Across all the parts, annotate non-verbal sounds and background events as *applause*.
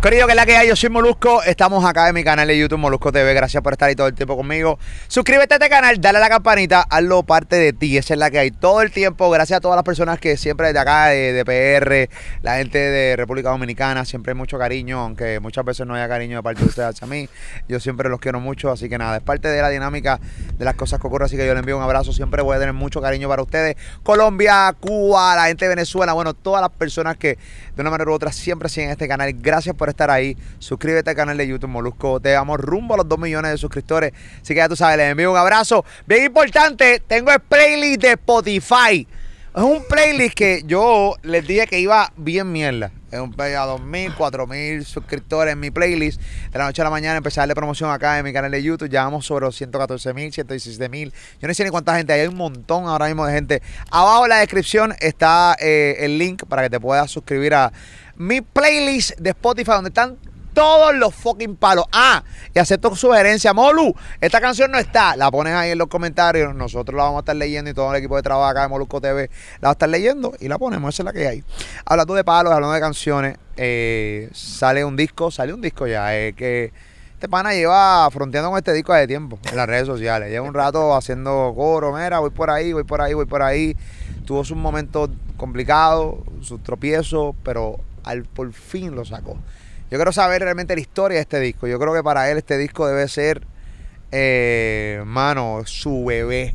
Querido, que es la que hay, yo soy Molusco, estamos acá en mi canal de YouTube Molusco TV, gracias por estar ahí todo el tiempo conmigo. Suscríbete a este canal, dale a la campanita, hazlo parte de ti, esa es la que hay todo el tiempo, gracias a todas las personas que siempre desde acá, de, de PR, la gente de República Dominicana, siempre hay mucho cariño, aunque muchas veces no haya cariño de parte de ustedes hacia mí, yo siempre los quiero mucho, así que nada, es parte de la dinámica de las cosas que ocurren, así que yo les envío un abrazo, siempre voy a tener mucho cariño para ustedes, Colombia, Cuba, la gente de Venezuela, bueno, todas las personas que de una manera u otra siempre siguen este canal, gracias por estar ahí. Suscríbete al canal de YouTube Molusco. Te damos rumbo a los 2 millones de suscriptores. Así que ya tú sabes, les envío un abrazo. Bien importante, tengo el playlist de Spotify. Es un playlist que yo les dije que iba bien mierda. Es un playlist a 2.000, 4.000 suscriptores en mi playlist. De la noche a la mañana empecé promoción acá en mi canal de YouTube. Ya sobre los 114.000, 116.000. Yo no sé ni cuánta gente hay. Hay un montón ahora mismo de gente. Abajo en la descripción está eh, el link para que te puedas suscribir a mi playlist de Spotify donde están todos los fucking palos. Ah, y acepto sugerencia. Molu, esta canción no está. La pones ahí en los comentarios. Nosotros la vamos a estar leyendo y todo el equipo de trabajo acá de Molusco TV la va a estar leyendo y la ponemos. Esa es la que hay. Hablando de palos, hablando de canciones, eh, sale un disco, sale un disco ya. Que este pana lleva fronteando con este disco de tiempo en las redes sociales. Lleva un rato haciendo coro. Mira, voy por ahí, voy por ahí, voy por ahí. Tuvo sus momentos complicados, sus tropiezos, pero al por fin lo sacó. Yo quiero saber realmente la historia de este disco. Yo creo que para él este disco debe ser, eh, mano, su bebé.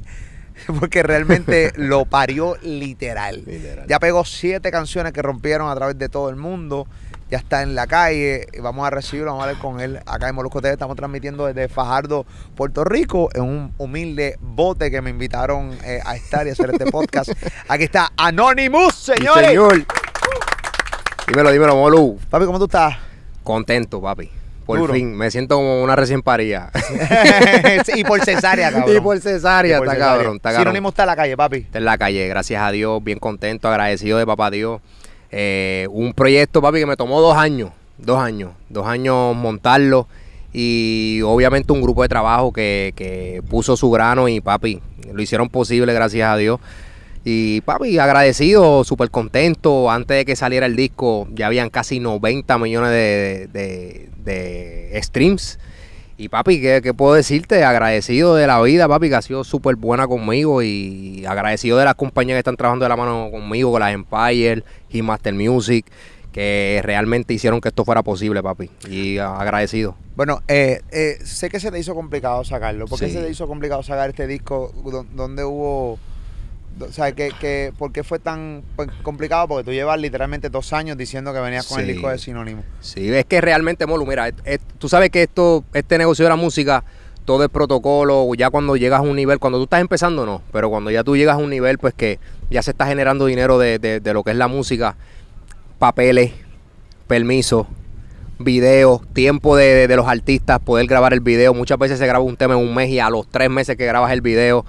*laughs* Porque realmente *laughs* lo parió literal. Literal. Ya pegó siete canciones que rompieron a través de todo el mundo. Ya está en la calle. Vamos a recibirlo, vamos a hablar con él acá en Molusco TV. Estamos transmitiendo desde Fajardo, Puerto Rico, en un humilde bote que me invitaron eh, a estar y hacer este podcast. *laughs* Aquí está Anonymous, Sí, señores. señor. Dímelo, dímelo, Molu. Papi, ¿cómo tú estás? Contento, papi. Por Duro. fin, me siento como una recién parida. *laughs* y por cesárea, *laughs* cabrón. y por cesárea, Y por está cesárea. cabrón, está cabrón. Sinónimo está en la calle, papi. Está en la calle, gracias a Dios, bien contento, agradecido de papá Dios. Eh, un proyecto, papi, que me tomó dos años, dos años, dos años montarlo y obviamente un grupo de trabajo que, que puso su grano y papi, lo hicieron posible, gracias a Dios. Y papi, agradecido, súper contento. Antes de que saliera el disco, ya habían casi 90 millones de, de- de streams. Y papi, ¿qué, qué puedo decirte? Agradecido de la vida, papi, que ha sido súper buena conmigo y agradecido de las compañías que están trabajando de la mano conmigo, con las Empire y Master Music, que realmente hicieron que esto fuera posible, papi. Y agradecido. Bueno, eh, eh, sé que se te hizo complicado sacarlo. ¿Por qué Sí. se te hizo complicado sacar este disco? Don- ¿Dónde hubo.? O sea, que, que, ¿por qué fue tan pues, complicado? Porque tú llevas literalmente dos años diciendo que venías con el disco de Sinónimo. Sí, es que realmente, Molu, mira, es- es- tú sabes que esto, este negocio de la música, todo es protocolo, ya cuando llegas a un nivel, cuando tú estás empezando no, pero cuando ya tú llegas a un nivel, pues que ya se está generando dinero de, de- de lo que es la música, papeles, permisos, videos, tiempo de, de- de los artistas, poder grabar el video. Muchas veces se graba un tema en un mes y a los tres meses que grabas el video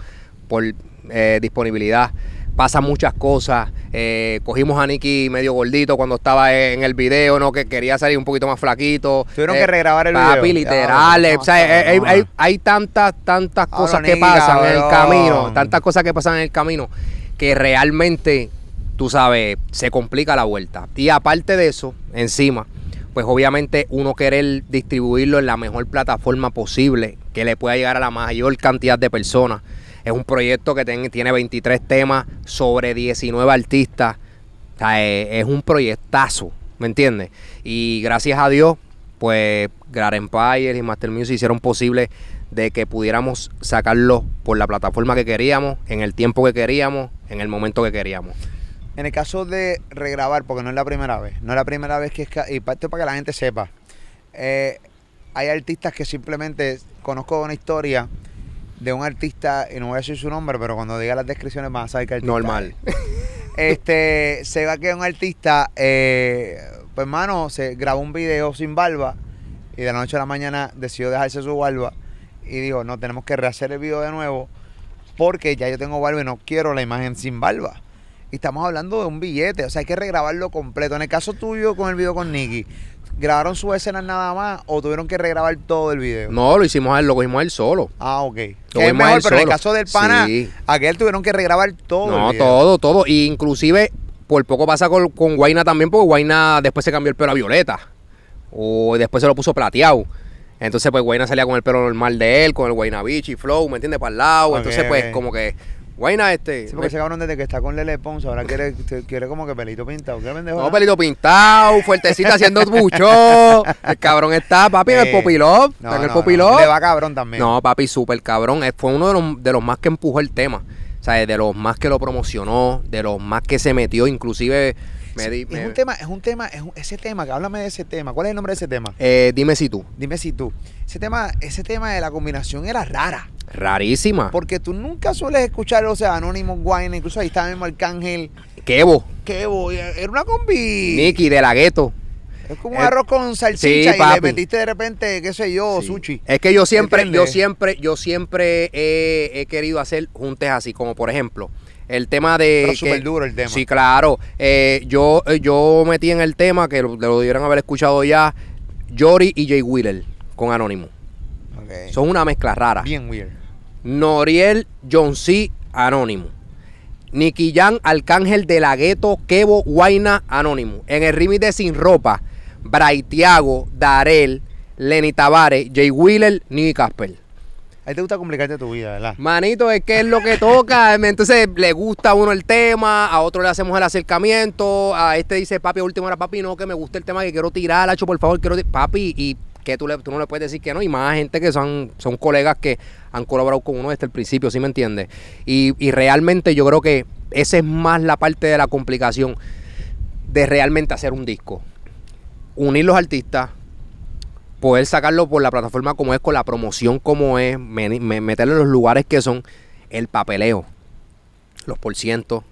por eh, disponibilidad pasan muchas cosas. Eh, cogimos a Nicky medio gordito cuando estaba en el video, ¿no? Que quería salir un poquito más flaquito. Tuvieron Eh, que regrabar el papi, video. literal. o sea, hay, hay- hay tantas, tantas Ahora, cosas que pasan en el camino, tantas cosas que pasan en el camino, que realmente, tú sabes, se complica la vuelta. Y aparte de eso, encima, pues obviamente uno querer distribuirlo en la mejor plataforma posible, que le pueda llegar a la mayor cantidad de personas. Es un proyecto que tiene 23 temas sobre 19 artistas. Eh, es un proyectazo, ¿me entiendes? Y gracias a Dios, pues Grand Empire y Master Music hicieron posible de que pudiéramos sacarlo por la plataforma que queríamos, en el tiempo que queríamos, en el momento que queríamos. En el caso de regrabar, porque no es la primera vez, no es la primera vez que es. ca- Y parte para que la gente sepa, eh, hay artistas que simplemente conozco una historia de un artista, y no voy a decir su nombre, pero cuando diga las descripciones van a saber que artista Normal. es. *laughs* Este, se va que un artista, eh, pues hermano, se grabó un video sin barba y de la noche a la mañana decidió dejarse su barba y dijo, no, tenemos que rehacer el video de nuevo porque ya yo tengo barba y no quiero la imagen sin barba. Y estamos hablando de un billete, o sea, hay que regrabarlo completo. En el caso tuyo con el video con Nicky, ¿grabaron sus escenas nada más o tuvieron que regrabar todo el video? No, lo hicimos a él, lo cogimos a él solo. Ah, ok. Lo Que es mejor, pero en el caso del pana, Sí. aquel tuvieron que regrabar todo. el No, video. todo, todo. Y inclusive, por poco pasa con, con Guaina también, porque Guaina después se cambió el pelo a Violeta. O después se lo puso plateado. Entonces, pues Guayna salía con el pelo normal de él, con el Guayna Beach y Flow, ¿me entiendes? Para el lado. Entonces, pues, como que, Guayna, este. Sí, porque ese cabrón desde que está con Lele Pons ahora quiere, quiere como que pelito pintado. ¿Qué pendejo? No, pelito pintado, fuertecita *laughs* haciendo mucho. El cabrón está, papi, en el popilop. No, está en el no, popilop. no, Le va cabrón también. No, papi, súper cabrón. Fue uno de los, de los más que empujó el tema. O sea, de los más que lo promocionó, de los más que se metió, inclusive me di- es un tema, es un tema, es un- ese tema, que háblame de ese tema. ¿Cuál es el nombre de ese tema? eh, dime si tú. Dime si tú. Ese tema, ese tema de la combinación era rara. Rarísima. Porque tú nunca sueles escuchar, o sea, Anonymous Wine, incluso ahí estaba mismo Arcángel. Kevo, ¿Qué voy? Era una combi. Nicky de la gueto. Es como un Eh, arroz con salchicha sí, y le papi. metiste de repente, qué sé yo, Sí. sushi. Es que yo siempre, yo siempre, yo siempre he, he querido hacer juntes así, como por ejemplo, el tema de. Pero súper duro el tema. Sí, claro. Eh, yo, eh, yo metí en el tema, que lo, lo debieron haber escuchado ya, Jory y Jay Wheeler con Anónimo. Son una mezcla rara. Bien weird. Noriel John C. Anónimo. Nicky Jan, Arcángel de la Gueto, Kevo, Guaina, Anónimo. En el remix de Sin Ropa, Braithiago, Darel, Lenny Tavares, Jay Wheeler, Nicky Casper. A ti te gusta complicarte tu vida, ¿verdad? Manito, es que es lo que toca. *laughs* Entonces le gusta a uno el tema, a otro le hacemos el acercamiento, a este dice, papi, a última hora, papi, no, que me gusta el tema que quiero tirar, Hacho, por favor, quiero ti-". Papi, y que tú, le- tú no le puedes decir que no, y más gente que son, son colegas que han colaborado con uno desde el principio, ¿sí me entiendes? Y realmente yo creo que esa es más la parte de la complicación de realmente hacer un disco. Unir los artistas, poder sacarlo por la plataforma como es, con la promoción como es, me- me- meterlo en los lugares que son, el papeleo, los por ciento,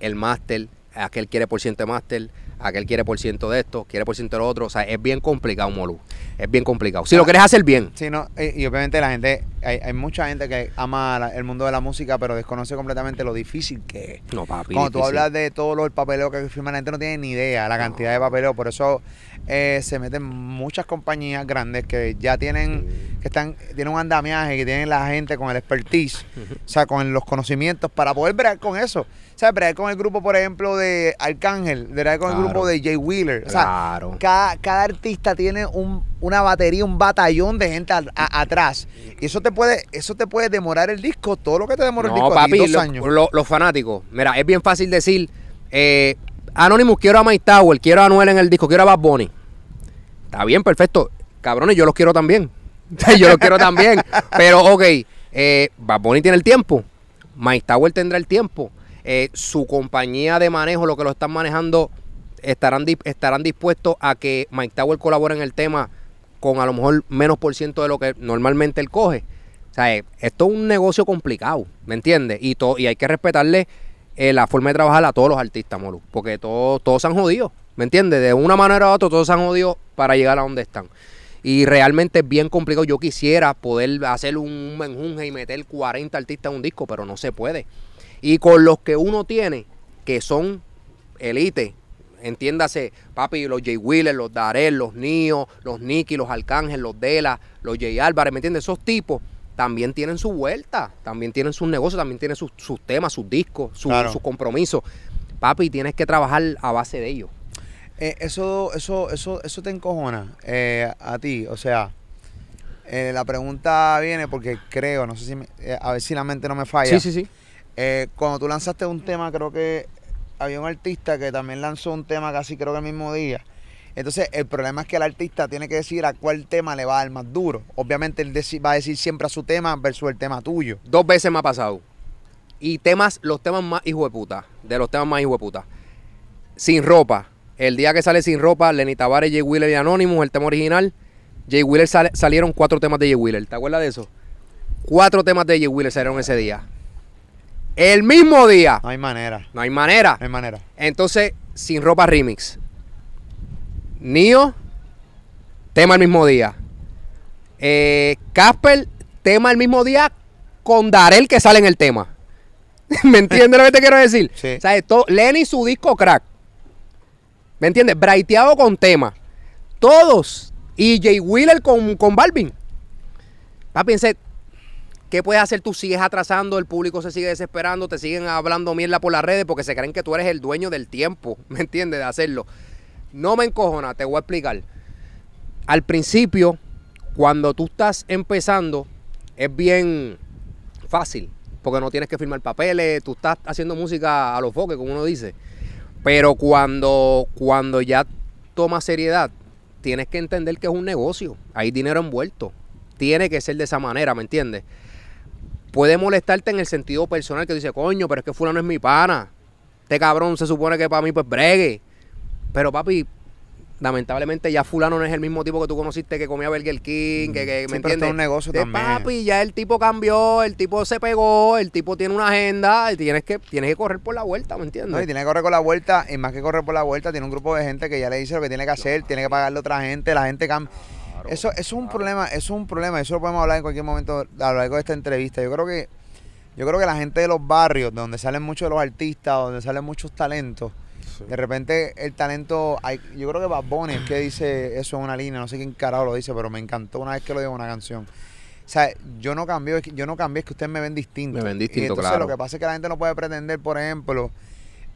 el máster, aquel quiere por ciento de máster, aquel quiere por ciento de esto, quiere por ciento de lo otro, o sea, es bien complicado, Molu, es bien complicado. Si lo quieres hacer bien, Sí, no, eh, y obviamente la gente, hay, hay mucha gente que ama la- el mundo de la música, pero desconoce completamente lo difícil que es. no, papi. Cuando tú difícil. hablas de todo lo del papeleo que firma la gente no tiene ni idea la cantidad de papeleo, por eso eh, se meten muchas compañías grandes que ya tienen, que están, tienen un andamiaje, que tienen la gente con el expertise, o sea, con los conocimientos para poder bregar con eso. O sea, bregar con el grupo, por ejemplo, de Arcángel, bregar con el grupo de Jay Wheeler. O sea, Claro. cada, cada artista tiene un- una batería, un batallón de gente a- a- atrás. Y eso te puede, eso te puede demorar el disco, todo lo que te demora el disco a ti, papi, dos lo- años. lo- los fanáticos. Mira, es bien fácil decir, eh, Anonymous, quiero a Mike Tower, quiero a Anuel en el disco, quiero a Bad Bunny. Está bien, perfecto. Cabrones, yo los quiero también. *laughs* yo los quiero también. Pero, ok, eh, Bad Bunny tiene el tiempo. Mike Tower tendrá el tiempo. Eh, su compañía de manejo, lo que lo están manejando, estarán, estarán dispuestos a que Mike Tower colabore en el tema con a lo mejor menos por ciento de lo que normalmente él coge. O sea, eh, esto es un negocio complicado, ¿me entiendes? Y, y hay que respetarle eh, la forma de trabajar a todos los artistas, Molu, porque todos, todos se han jodido, ¿me entiendes? De una manera u otra, todos se han jodido para llegar a donde están. Y realmente es bien complicado. Yo quisiera poder hacer un menjunje y meter 40 artistas en un disco, pero no se puede. Y con los que uno tiene, que son elite, entiéndase, papi, los Jay Wheeler, los Darel, los Nio, los Nicky, los Arcángel, los Dela, los Jay Álvarez, ¿me entiendes? Esos tipos también tienen su vuelta, también tienen sus negocios, también tienen sus, sus temas, sus discos, su- Claro. sus compromisos. Papi, tienes que trabajar a base de ellos. Eh, eso, eso, eso, eso te encojona eh, a ti. O sea, eh, la pregunta viene porque creo, no sé si, me- eh, a ver si la mente no me falla. Sí, sí, sí. Eh, cuando tú lanzaste un tema, creo que había un artista que también lanzó un tema casi creo que el mismo día. Entonces, el problema es que el artista tiene que decir a cuál tema le va a dar más duro. Obviamente, él va a decir siempre a su tema versus el tema tuyo. Dos veces me ha pasado. Y temas, los temas más hijo de puta. De los temas más hijo de puta. Sin ropa. El día que sale sin ropa, Lenny Tavares, Jay Wheeler y Anonymous, el tema original. Jay Wheeler salieron cuatro temas de Jay Wheeler. ¿Te acuerdas de eso? Cuatro temas de Jay Wheeler salieron ese día. El mismo día. No hay manera. No hay manera. No hay manera. Entonces, sin ropa remix. Nio, tema el mismo día. Eh, Casper, tema el mismo día con Darel que sale en el tema. *laughs* ¿Me entiendes lo que te quiero decir? Sí. O sea, esto, Lenny su disco crack. ¿Me entiendes? Braiteado con tema. Todos. Y Jay Wheeler con, con Balvin. Papi, pensé, ¿qué puedes hacer tú? Sigues atrasando, el público se sigue desesperando, te siguen hablando mierda por las redes porque se creen que tú eres el dueño del tiempo, *laughs* ¿me entiendes? De hacerlo. No me encojona, te voy a explicar. al principio, cuando tú estás empezando, es bien fácil, porque no tienes que firmar papeles, tú estás haciendo música a los foques, como uno dice. Pero cuando, cuando ya tomas seriedad, tienes que entender que es un negocio, hay dinero envuelto. Tiene que ser de esa manera, ¿me entiendes? Puede molestarte en el sentido personal que dice, coño, pero es que fulano es mi pana. Este cabrón se supone que para mí pues bregue. Pero papi, lamentablemente ya fulano no es el mismo tipo que tú conociste que comía Burger King, que, que Sí, ¿me entiendes? es un negocio De también. papi, ya el tipo cambió, el tipo se pegó, el tipo tiene una agenda y tienes que, tienes que correr por la vuelta, ¿me entiendes? No, y tiene que correr con la vuelta, y más que correr por la vuelta, tiene un grupo de gente que ya le dice lo que tiene que hacer, tiene que pagarle a otra gente, la gente cambia. Eso, eso es un problema, eso es un problema, eso lo podemos hablar en cualquier momento a lo largo de esta entrevista. Yo creo que, yo creo que la gente de los barrios, donde salen muchos de los artistas, donde salen muchos talentos, de repente el talento, hay, yo creo que Bad Bunny es que dice eso en una línea, no sé quién carajo lo dice, pero me encantó una vez que lo dijo en una canción. O sea, yo no cambio, es que- yo no cambié, es que ustedes me ven distinto. Me ven Y distinto, entonces claro. lo que pasa es que la gente no puede pretender, por ejemplo,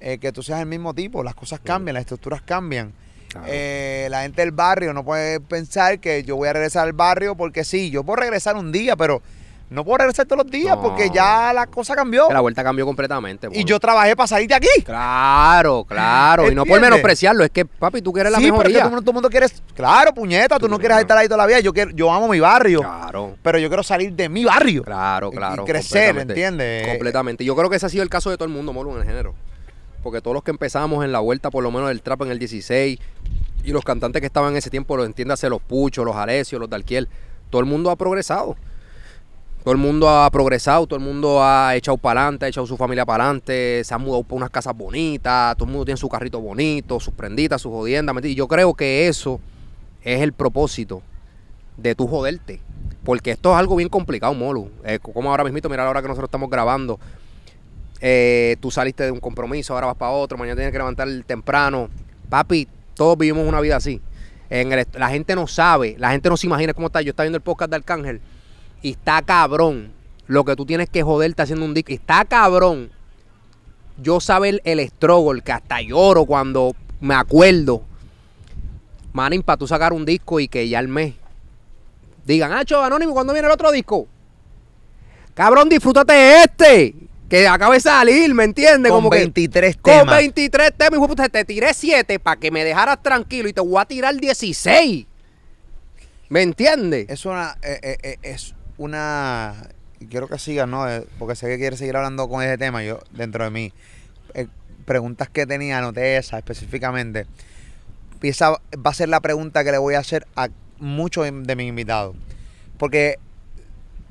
eh, que tú seas el mismo tipo, las cosas cambian, las estructuras cambian. Claro. Eh, la gente del barrio no puede pensar que yo voy a regresar al barrio porque sí, yo puedo regresar un día, pero no puedo regresar todos los días No. porque ya la cosa cambió. Que la vuelta cambió completamente. Y yo trabajé para salir de aquí. Claro, claro. Y no por menospreciarlo, es que, papi, tú quieres la sí, pero que todo, el mundo- quiere. Claro, puñeta, tú no quieres estar ahí toda la vida. Yo, quiero, yo amo mi barrio, Claro. pero yo quiero salir de mi barrio. Claro, claro. Y crecer. ¿entiendes? Completamente. Yo creo que ese ha sido el caso de todo el mundo, Molu, en el género. Porque todos los que empezamos en la vuelta, por lo menos del trap en el 16, y los cantantes que estaban en ese tiempo, los entiéndase, los Puchos, los Alesios, los Dalquiel, todo el mundo ha progresado. Todo el mundo ha progresado, todo el mundo ha echado para adelante, ha echado su familia para adelante, se han mudado por unas casas bonitas, todo el mundo tiene su carrito bonito, sus prenditas, sus jodiendas. Y yo creo que eso es el propósito de tu joderte. Porque esto es algo bien complicado, Molu. Eh, como ahora mismo, mira la hora que nosotros estamos grabando. eh, tú saliste de un compromiso, ahora vas para otro, mañana tienes que levantar temprano. Papi, todos vivimos una vida así. La gente no sabe, la gente no se imagina cómo está. Yo estaba viendo el podcast de Arcángel y está cabrón lo que tú tienes que joderte haciendo un disco. Está cabrón. Yo saber el, el struggle, que hasta lloro cuando me acuerdo. Manín, para tú sacar un disco y que ya al mes digan, Hacho, Anónimo, ¿cuándo viene el otro disco? Cabrón, disfrútate este, que acaba de salir, ¿me entiendes? Con Como que 23 con temas. 23 temas, puta, te tiré 7 para que me dejaras tranquilo y te voy a tirar 16. ¿Me entiendes? Es una. eh, eh, eh, es una. Quiero que sigas, ¿no? Eh, Porque sé que quieres seguir hablando con ese tema. Yo, dentro de mí. eh, preguntas que tenía, anoté esa específicamente. Y esa va a ser la pregunta que le voy a hacer a muchos de de mis invitados. Porque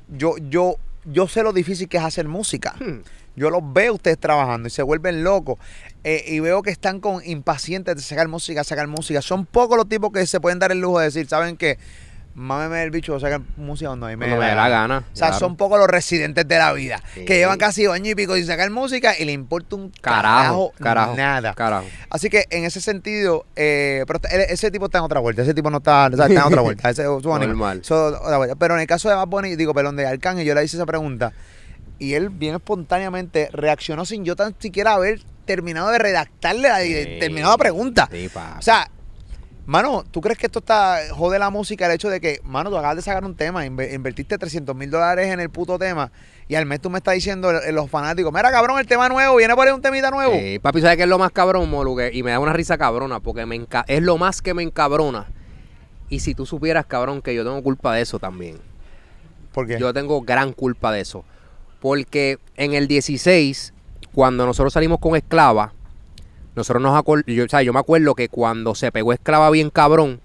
yo, yo, yo sé lo difícil que es hacer música. Hmm. Yo los veo ustedes trabajando y se vuelven locos. Eh, y veo que están con impacientes de sacar música, sacar música. Son pocos los tipos que se pueden dar el lujo de decir, ¿saben qué? Mámeme el bicho, sacar música cuando a mí me, Cuando me dé la gana, O sea, claro. son pocos los residentes de la vida. Sí. Que llevan casi año y pico sin sacar música y le importa un Carajo, carajo, carajo, nada. carajo. Así que en ese sentido, eh, pero él- ese tipo está en otra vuelta, ese tipo no está, o sea, está en otra *laughs* vuelta. Ese, ánimo. Normal. Otra vuelta. Pero en el caso de Bad Bunny, digo, perdón, de Arcángel, yo le hice esa pregunta y él bien espontáneamente reaccionó sin yo tan siquiera haber terminado de redactarle, la, Sí. terminado la pregunta. Sí. O sea, mano, ¿tú crees que esto está jode la música el hecho de que, mano, tú acabas de sacar un tema, inve- invertiste 300 mil dólares en el puto tema y al mes tú me estás diciendo eh, los fanáticos, mira cabrón, el tema nuevo, viene por ahí un temita nuevo. Sí, papi, ¿sabes qué es lo más cabrón, Molu? Y me da una risa cabrona, porque me enca- es lo más que me encabrona. Y si tú supieras, cabrón, que yo tengo culpa de eso también. ¿Por qué? Yo tengo gran culpa de eso. Porque en el 16, cuando nosotros salimos con Esclava, nosotros nos acuer- yo, yo me acuerdo que cuando se pegó Esclava bien cabrón,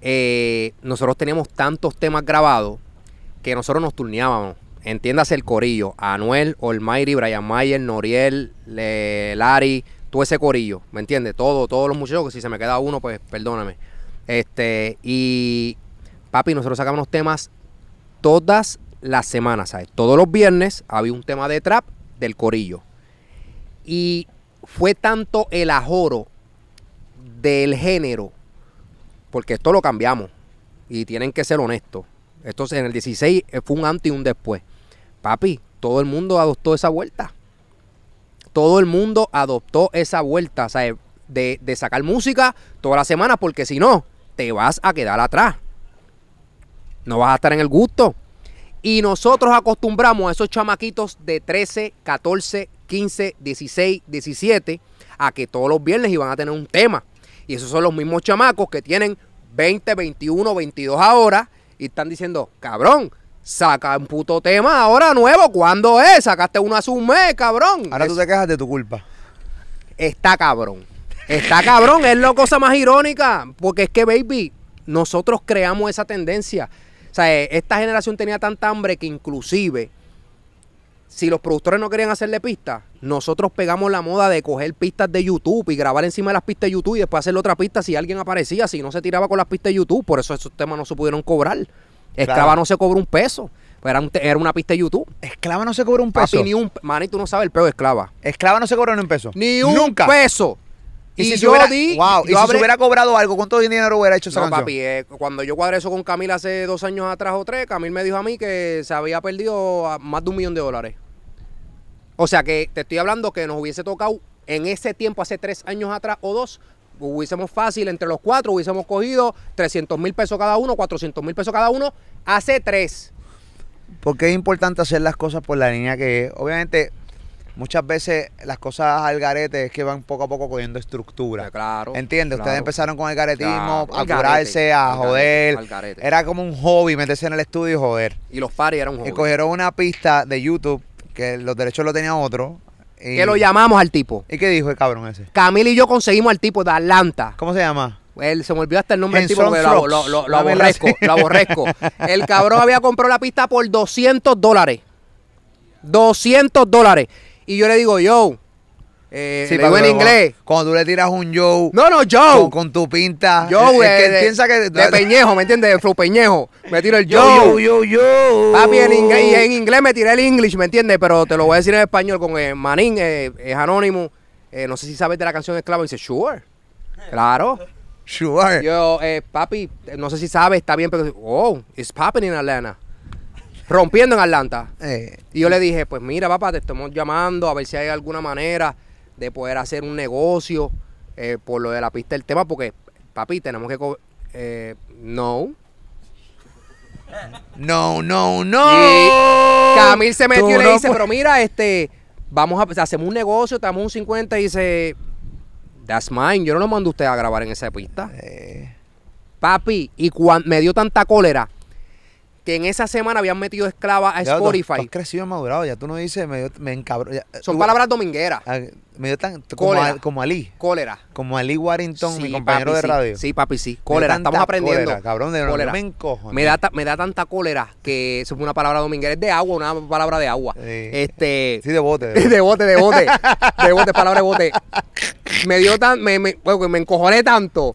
eh, nosotros teníamos tantos temas grabados que nosotros nos turneábamos. Entiéndase el corillo. Anuel, Olmairi, Brian Mayer, Noriel, Le- Lari, todo ese corillo. ¿Me entiendes? Todo, todos los muchachos, que si se me queda uno, pues perdóname. Este, y papi, nosotros sacamos los temas todas las semanas, ¿sabes? Todos los viernes había un tema de trap del corillo. Y fue tanto el ajoro del género, porque esto lo cambiamos y tienen que ser honestos. Esto en el 16 fue un antes y un después. Papi, todo el mundo adoptó esa vuelta. Todo el mundo adoptó esa vuelta, ¿sabes? De, de sacar música toda la semana, porque si no, te vas a quedar atrás. No vas a estar en el gusto. Y nosotros acostumbramos a esos chamaquitos de 13, 14, 15, 16, 17 a que todos los viernes iban a tener un tema. Y esos son los mismos chamacos que tienen 20, 21, 22 ahora y están diciendo, cabrón, saca un puto tema ahora nuevo. ¿Cuándo es? Sacaste uno hace un mes, cabrón. Ahora tú te quejas de tu culpa. Está cabrón. Está cabrón, es la cosa más irónica. Porque es que, baby, nosotros creamos esa tendencia. O sea, eh, esta generación tenía tanta hambre que inclusive, si los productores no querían hacerle pistas, nosotros pegamos la moda de coger pistas de YouTube y grabar encima de las pistas de YouTube y después hacerle otra pista si alguien aparecía, si no se tiraba con las pistas de YouTube. Por eso esos temas no se pudieron cobrar. Esclava Claro. no se cobró un peso. Pues era, un era una pista de YouTube. Esclava no se cobra un peso. Papi, ni un... Mani, tú no sabes el peo de esclava. Esclava no se cobra ni un peso. Ni un Nunca. peso. Y, si, yo hubiera, di- wow, y si habré- se hubiera cobrado algo, ¿cuánto dinero hubiera hecho esa No, canción? papi, eh, cuando yo cuadré eso con Camil hace dos años atrás o tres, Camil me dijo a mí que se había perdido más de un millón de dólares. O sea que te estoy hablando que nos hubiese tocado en ese tiempo, hace tres años atrás o dos, hubiésemos fácil entre los cuatro, hubiésemos cogido 300 mil pesos cada uno, 400 mil pesos cada uno, hace tres. Porque es importante hacer las cosas por la línea que es. Obviamente, muchas veces las cosas al garete es que van poco a poco cogiendo estructura. Claro. ¿Entiendes? Ustedes empezaron con el garetismo, Claro, a garete, curarse, a al garete, joder. al garete. Era como un hobby meterse en el estudio y joder. Y los paris eran un Y hobby. cogieron una pista de YouTube que los derechos lo tenía otro. Y, ¿Qué lo llamamos al tipo? ¿Y qué dijo el cabrón ese? Camil y yo conseguimos al tipo de Atlanta. ¿Cómo se llama? Él se me olvidó hasta el nombre del tipo porque lo, lo- aborrezco, *laughs* lo aborrezco. El cabrón había comprado la pista por 200 dólares. 200 dólares. Y yo le digo, yo, eh, Sí, le digo papi, en inglés. Cuando, tú le tiras un Joe No, no, Joe. con, con tu pinta, Joe, es que eh, de, piensa que... de Peñejo, ¿me entiendes? De Flow Peñejo. Me tiro el Joe. yo, yo, yo. Papi, en inglés, y en inglés me tiré el English, ¿me entiendes? Pero te lo voy a decir en español con eh, Manín, eh, es anónimo. Eh, no sé si sabes de la canción Esclavo. Y dice, sure. Claro. Sure. Yo, eh, papi, no sé si sabes, está bien, pero oh, it's popping in Atlanta. Rompiendo en Atlanta. Eh, Y yo le dije, pues mira, papá, te estamos llamando a ver si hay alguna manera de poder hacer un negocio eh, por lo de la pista del tema, porque, papi, tenemos que... co- Eh, no. no, no, no. Y Camil se metió Tú y le no dice, puedes- pero mira, este, vamos a, hacemos un negocio, te damos un 50 y dice, that's mine, yo no lo mando a usted a grabar en esa pista. Eh, Papi, y cuando me dio tanta cólera que en esa semana habían metido esclava a ya tú- Tú, Spotify. has crecido y madurado, ya tú no dices, me, me encabro. ya, Son tú- palabras domingueras. ah, Me dio tan... Como, a- como Ali. Cólera. Como Ali Warrington, mi compañero papi, de radio. Sí, papi, sí. Cólera, estamos aprendiendo. cólera, cabrón, de Cólera. yo me encojo. Me da, ta- me da tanta cólera que eso es una palabra dominguera. Es de agua, una palabra de agua. Sí. Este. Sí, de bote. de *laughs* bote. De bote, de bote. De bote, palabra de bote. Me dio tan. Me, me, bueno, me encojoné tanto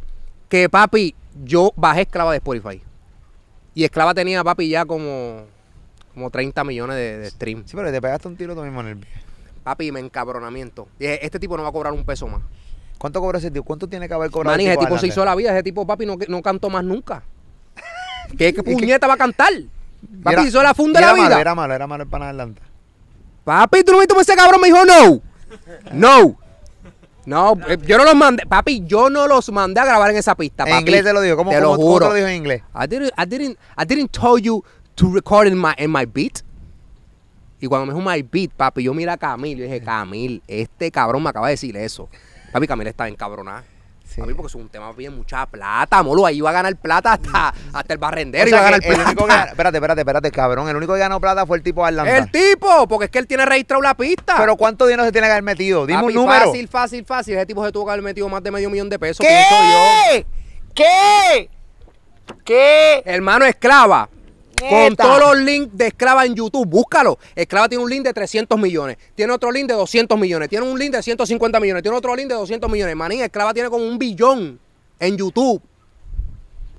que, papi, yo bajé esclava de Spotify. Y esclava tenía, papi, ya como. Como 30 millones de, de streams. Sí, pero te pegaste un tiro tú mismo en el pie. Papi, me encabronamiento. Dije, este tipo no va a cobrar un peso más. ¿Cuánto cobra ese tío? ¿Cuánto tiene que haber cobrado el ese tipo se hizo la vida. Ese tipo, papi, no, no cantó más nunca. *laughs* ¿Qué, qué puñeta va a cantar? Papi, era- hizo la funda de la malo, vida. Era malo, era malo el pana de Atlanta. Papi, tú no viste cómo ese cabrón me dijo no. No. No, eh, yo no los mandé. Papi, yo no los mandé a grabar en esa pista. En papi. inglés te lo digo. ¿Cómo, te cómo- lo cómo juro. te lo dijo en inglés? I didn't, I didn't, I didn't tell you to record in my, in my beat. Y cuando me dijo my beat, papi, yo mira a Camil. Yo dije, Camil, este cabrón me acaba de decir eso. Papi, Camil está encabronada. Sí. Papi, porque es un tema bien mucha plata, molo. Ahí iba a ganar plata hasta, hasta el O barrendero. sea iba a ganar único que espérate, espérate, espérate, cabrón. El único que ganó plata fue el tipo de Atlanta. El tipo, porque es que él tiene registrado la pista. Pero ¿cuánto dinero se tiene que haber metido? Dime Papi, un número. Fácil, fácil, fácil. Ese tipo se tuvo que haber metido más de medio millón de pesos, pienso yo. ¿Qué? ¿Qué? ¿Qué? Hermano Esclava. Con todos los links de Esclava en YouTube, búscalo. Esclava tiene un link de 300 millones, tiene otro link de 200 millones, tiene un link de 150 millones, tiene otro link de 200 millones. Manín, Esclava tiene como un billón en YouTube.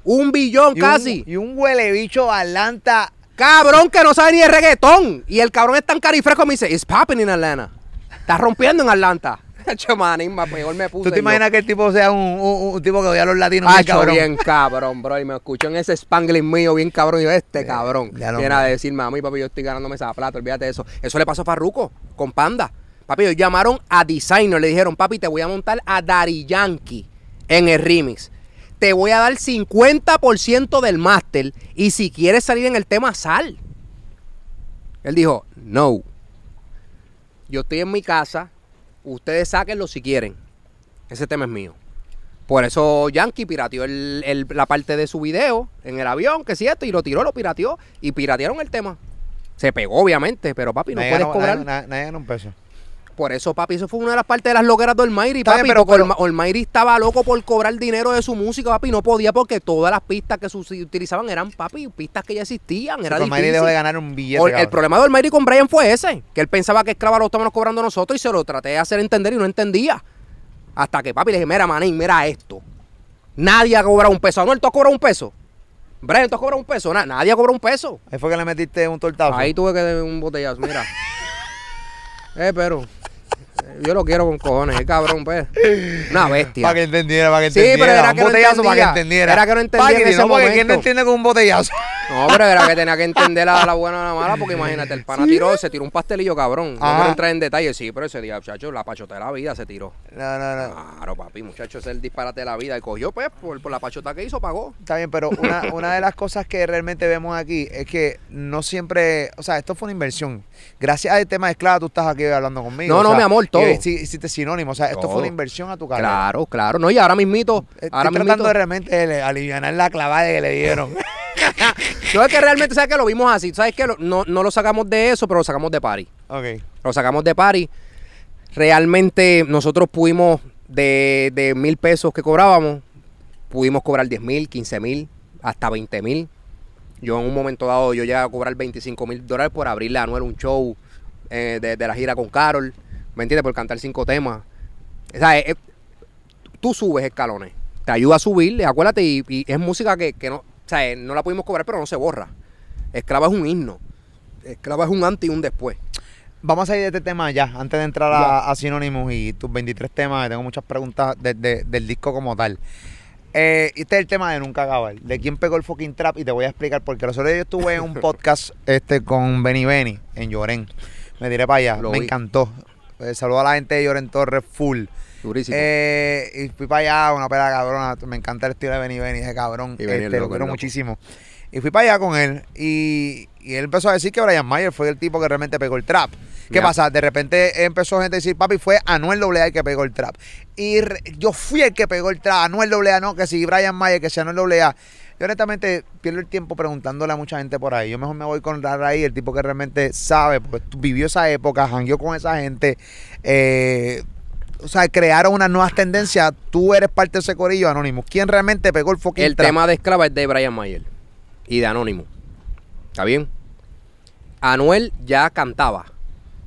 Un billón Y un- casi. y un huele bicho Atlanta. Cabrón que no sabe ni de reggaetón. Y el cabrón es tan carifresco me dice, it's popping in Atlanta. Está rompiendo en Atlanta. *laughs* Peor me puse ¿Tú te yo. imaginas que el tipo sea un, un- un tipo que odia a los latinos? bien Hacho, cabrón? bien cabrón, bro. Y me escuchó en ese spanglish mío, bien cabrón. Y yo, este cabrón. ya lo Viene a decirme a mí, papi, yo estoy ganándome esa plata, olvídate de eso. Eso le pasó a Farruko con Panda. Papi, ellos llamaron a Designer, le dijeron, papi, te voy a montar a Dari Yankee en el remix. te voy a dar 50% del máster y si quieres salir en el tema, sal. Él dijo, no. Yo estoy en mi casa, ustedes sáquenlo si quieren. Ese tema es mío. Por eso Yankee pirateó el- el- la parte de su video en el avión, que si esto, y lo tiró, lo pirateó, y piratearon el tema. Se pegó, obviamente, pero papi, no nadie, puedes ganó, cobrar. nadie- ganó un peso. Por eso, papi, eso fue una de las partes de las loqueras de Olmairi, papi. bien, pero- porque pero- Olma- Olmairi estaba loco por cobrar dinero de su música, papi. No podía porque todas las pistas que utilizaban eran, papi, pistas que ya existían. Era difícil. dejó de ganar un billete. O- el problema de Olmairi con Brian fue ese, que él pensaba que esclava lo estábamos cobrando nosotros y se lo traté de hacer entender y no entendía. Hasta que, papi, le dije, mira, manín, mira esto. Nadie ha cobrado un peso. Anuel, ¿tú has cobrado un peso? Brian, ¿tú has cobrado un peso? Na- nadie ha cobrado un peso. Ahí fue que le metiste un tortazo. Ahí tuve que dar un botellazo, mira. *laughs* eh, pero yo lo quiero con cojones, eh, cabrón, pues. Una *laughs* bestia. Para que entendiera, para que Sí, entendiera. pero era un que no botellazo para que entendiera. Era que no entendía en ese no, porque ¿quién no entiende con un botellazo? *laughs* No, pero era que tenía que entender la, la buena o la mala, porque imagínate, el pana *laughs* tiró, se tiró un pastelillo cabrón. No quiero entrar en detalle, sí, pero ese día, muchacho, la pachota de la vida se tiró. No, no, no. Claro, papi, muchacho, ese es el disparate de la vida. Y cogió, pues, por, por la pachota que hizo, pagó. Está bien, pero una, una de las cosas que realmente vemos aquí es que no siempre, o sea, esto fue una inversión. Gracias al tema de esclava tú estás aquí hablando conmigo. No, o no, sea, mi amor, todo. Hiciste sinónimo, o sea, esto Todo. fue una inversión a tu carrera. Claro, claro. No, y ahora mismito, Estoy ahora tratando mismito. de realmente aliviar la clavada que le dieron. *laughs* No es que realmente, ¿sabes que Lo vimos así. ¿Sabes que No, no lo sacamos de eso, pero lo sacamos de party. ok. Lo sacamos de party. Realmente nosotros pudimos, de, de mil pesos que cobrábamos, pudimos cobrar 10 mil, 15 mil, hasta 20 mil. Yo en un momento dado, yo llegué a cobrar 25 mil dólares por abrirle a Anuel un show eh, de, de la gira con Carol. ¿Me entiendes? Por cantar cinco temas. O sea, eh, tú subes escalones. Te ayuda a subir, acuérdate, y, y es música que, que no, o sea, eh, no la pudimos cobrar, pero no se borra. Esclava es un himno. Esclava es un antes y un después. Vamos a salir de este tema ya, antes de entrar a, a Sinónimos y tus 23 temas, tengo muchas preguntas de- de- del disco como tal. Eh, este es el tema de Nunca Acabar, de quién pegó el fucking trap y te voy a explicar porque los otros días yo estuve en un *laughs* podcast este con Benny Benny en Llorén. Me tiré para allá, Lo me vi. encantó. Eh, saludo a la gente de Llorén Torres full. Durísimo. Eh, y fui para allá, una pera cabrona. Me encanta el estilo de Benny Benny, ese cabrón. Y este, lo quiero muchísimo. Y fui para allá con él. Y, y él empezó a decir que Brian Mayer fue el tipo que realmente pegó el trap. ¿Qué pasa? De repente empezó gente a decir, papi, fue Anuel AA el que pegó el trap. Y yo fui el que pegó el trap. Anuel AA, no, que si Brian Mayer, que si Anuel AA. Yo honestamente pierdo el tiempo preguntándole a mucha gente por ahí. Yo mejor me voy con Raray, el tipo que realmente sabe, porque vivió esa época, jangueó con esa gente. eh, o sea, crearon unas nuevas tendencias. Tú eres parte de ese corillo anónimo. ¿Quién realmente pegó el fucking El trap? tema de esclava es de Brian Mayer y de Anónimo. ¿Está bien? Anuel ya cantaba,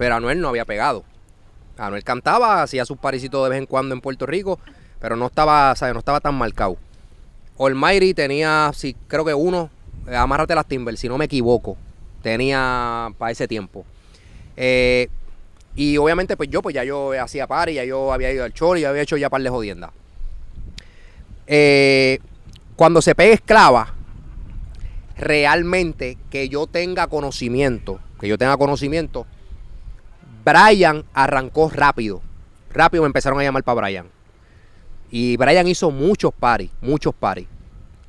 pero Anuel no había pegado. Anuel cantaba, hacía sus parisitos de vez en cuando en Puerto Rico, pero no estaba, ¿sabes? No estaba tan marcado. Almighty tenía, sí, creo que uno, eh, Amárrate las Timber, si no me equivoco, tenía para ese tiempo. Eh, y obviamente, pues yo, pues ya yo hacía party, ya yo había ido al show y había hecho ya par de jodiendas. Eh, cuando se pega esclava, realmente que yo tenga conocimiento, que yo tenga conocimiento, Brian arrancó rápido. Rápido me empezaron a llamar para Brian. Y Brian hizo muchos paris, muchos paris.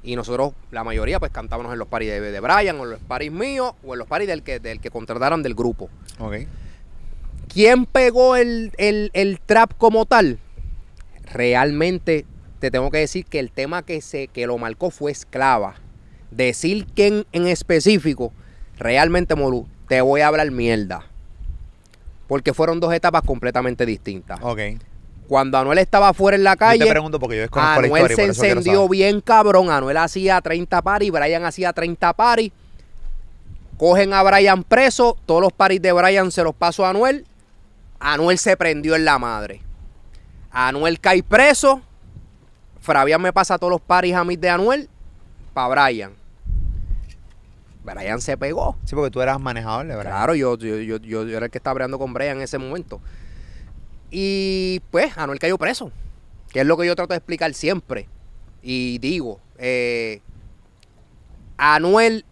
Y nosotros, la mayoría, pues cantábamos en los paris de, de Brian, o en los paris míos, o en los paris del que, del que contrataran del grupo. Ok. ¿Quién pegó el, el- el trap como tal? Realmente te tengo que decir que el tema que, se, que lo marcó fue esclava. Decir quién en específico, realmente, Molu, te voy a hablar mierda. Porque fueron dos etapas completamente distintas. Ok. Cuando Anuel estaba fuera en la Yo calle, te pregunto porque yo desconozco la Anuel historia. se por encendió bien cabrón. Anuel hacía 30 paris, Brian hacía 30 paris. Cogen a Brian preso, todos los paris de Brian se los pasó a Anuel. Anuel se prendió en la madre. Anuel cae preso. Fabián me pasa todos los paris a mí de Anuel para Brian. Brian se pegó. Sí, porque tú eras manejador, de verdad. Claro, yo, yo, yo, yo- era el que estaba breando con Brian en ese momento. Y pues, Anuel cayó preso. Que es lo que yo trato de explicar siempre. Y digo, eh, Anuel,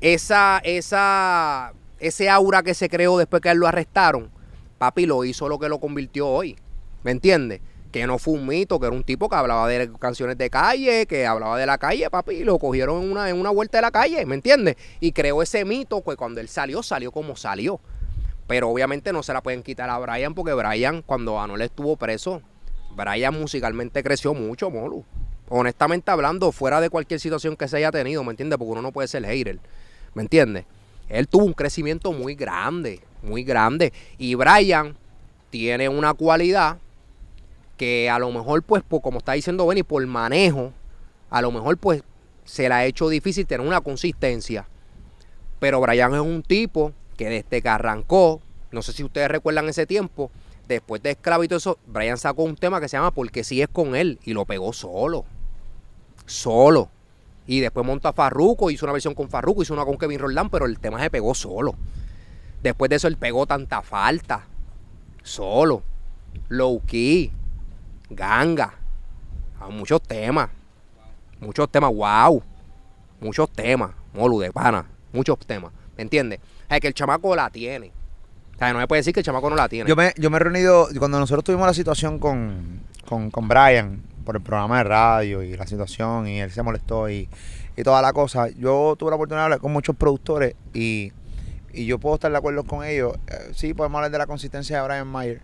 esa, esa, ese aura que se creó después que él lo arrestaron, papi lo hizo lo que lo convirtió hoy. ¿Me entiendes? Que no fue un mito, que era un tipo que hablaba de canciones de calle, que hablaba de la calle, papi, y lo cogieron en una, en una vuelta de la calle, ¿me entiendes? Y creó ese mito que cuando él salió, salió como salió. Pero obviamente no se la pueden quitar a Brian porque Brian, cuando Anuel estuvo preso, Brian musicalmente creció mucho, Molu. Honestamente hablando, fuera de cualquier situación que se haya tenido, ¿me entiendes? Porque uno no puede ser hater, ¿me entiendes? Él tuvo un crecimiento muy grande, muy grande. Y Brian tiene una cualidad que a lo mejor, pues, como está diciendo Benny, por manejo, a lo mejor, pues, se le ha hecho difícil tener una consistencia. Pero Brian es un tipo que desde que arrancó, no sé si ustedes recuerdan ese tiempo, después de Esclavito eso, Brian sacó un tema que se llama Porque si es con él y lo pegó solo. Solo. Y después montó a Farruko, hizo una versión con Farruko, hizo una con Kevin Roldán, pero el tema se pegó solo. Después de eso él pegó tanta falta. Solo. Low key. Ganga. A muchos temas. Muchos temas. Wow. Muchos temas. Molu de pana. Muchos temas. ¿Me entiendes? Es que el chamaco la tiene. O sea, no me puede decir que el chamaco no la tiene. Yo me, yo me he reunido, cuando nosotros tuvimos la situación con, con, con Brian, por el programa de radio y la situación, y él se molestó y, y toda la cosa, yo tuve la oportunidad de hablar con muchos productores y, y yo puedo estar de acuerdo con ellos. Eh, sí, podemos hablar de la consistencia de Brian Mayer,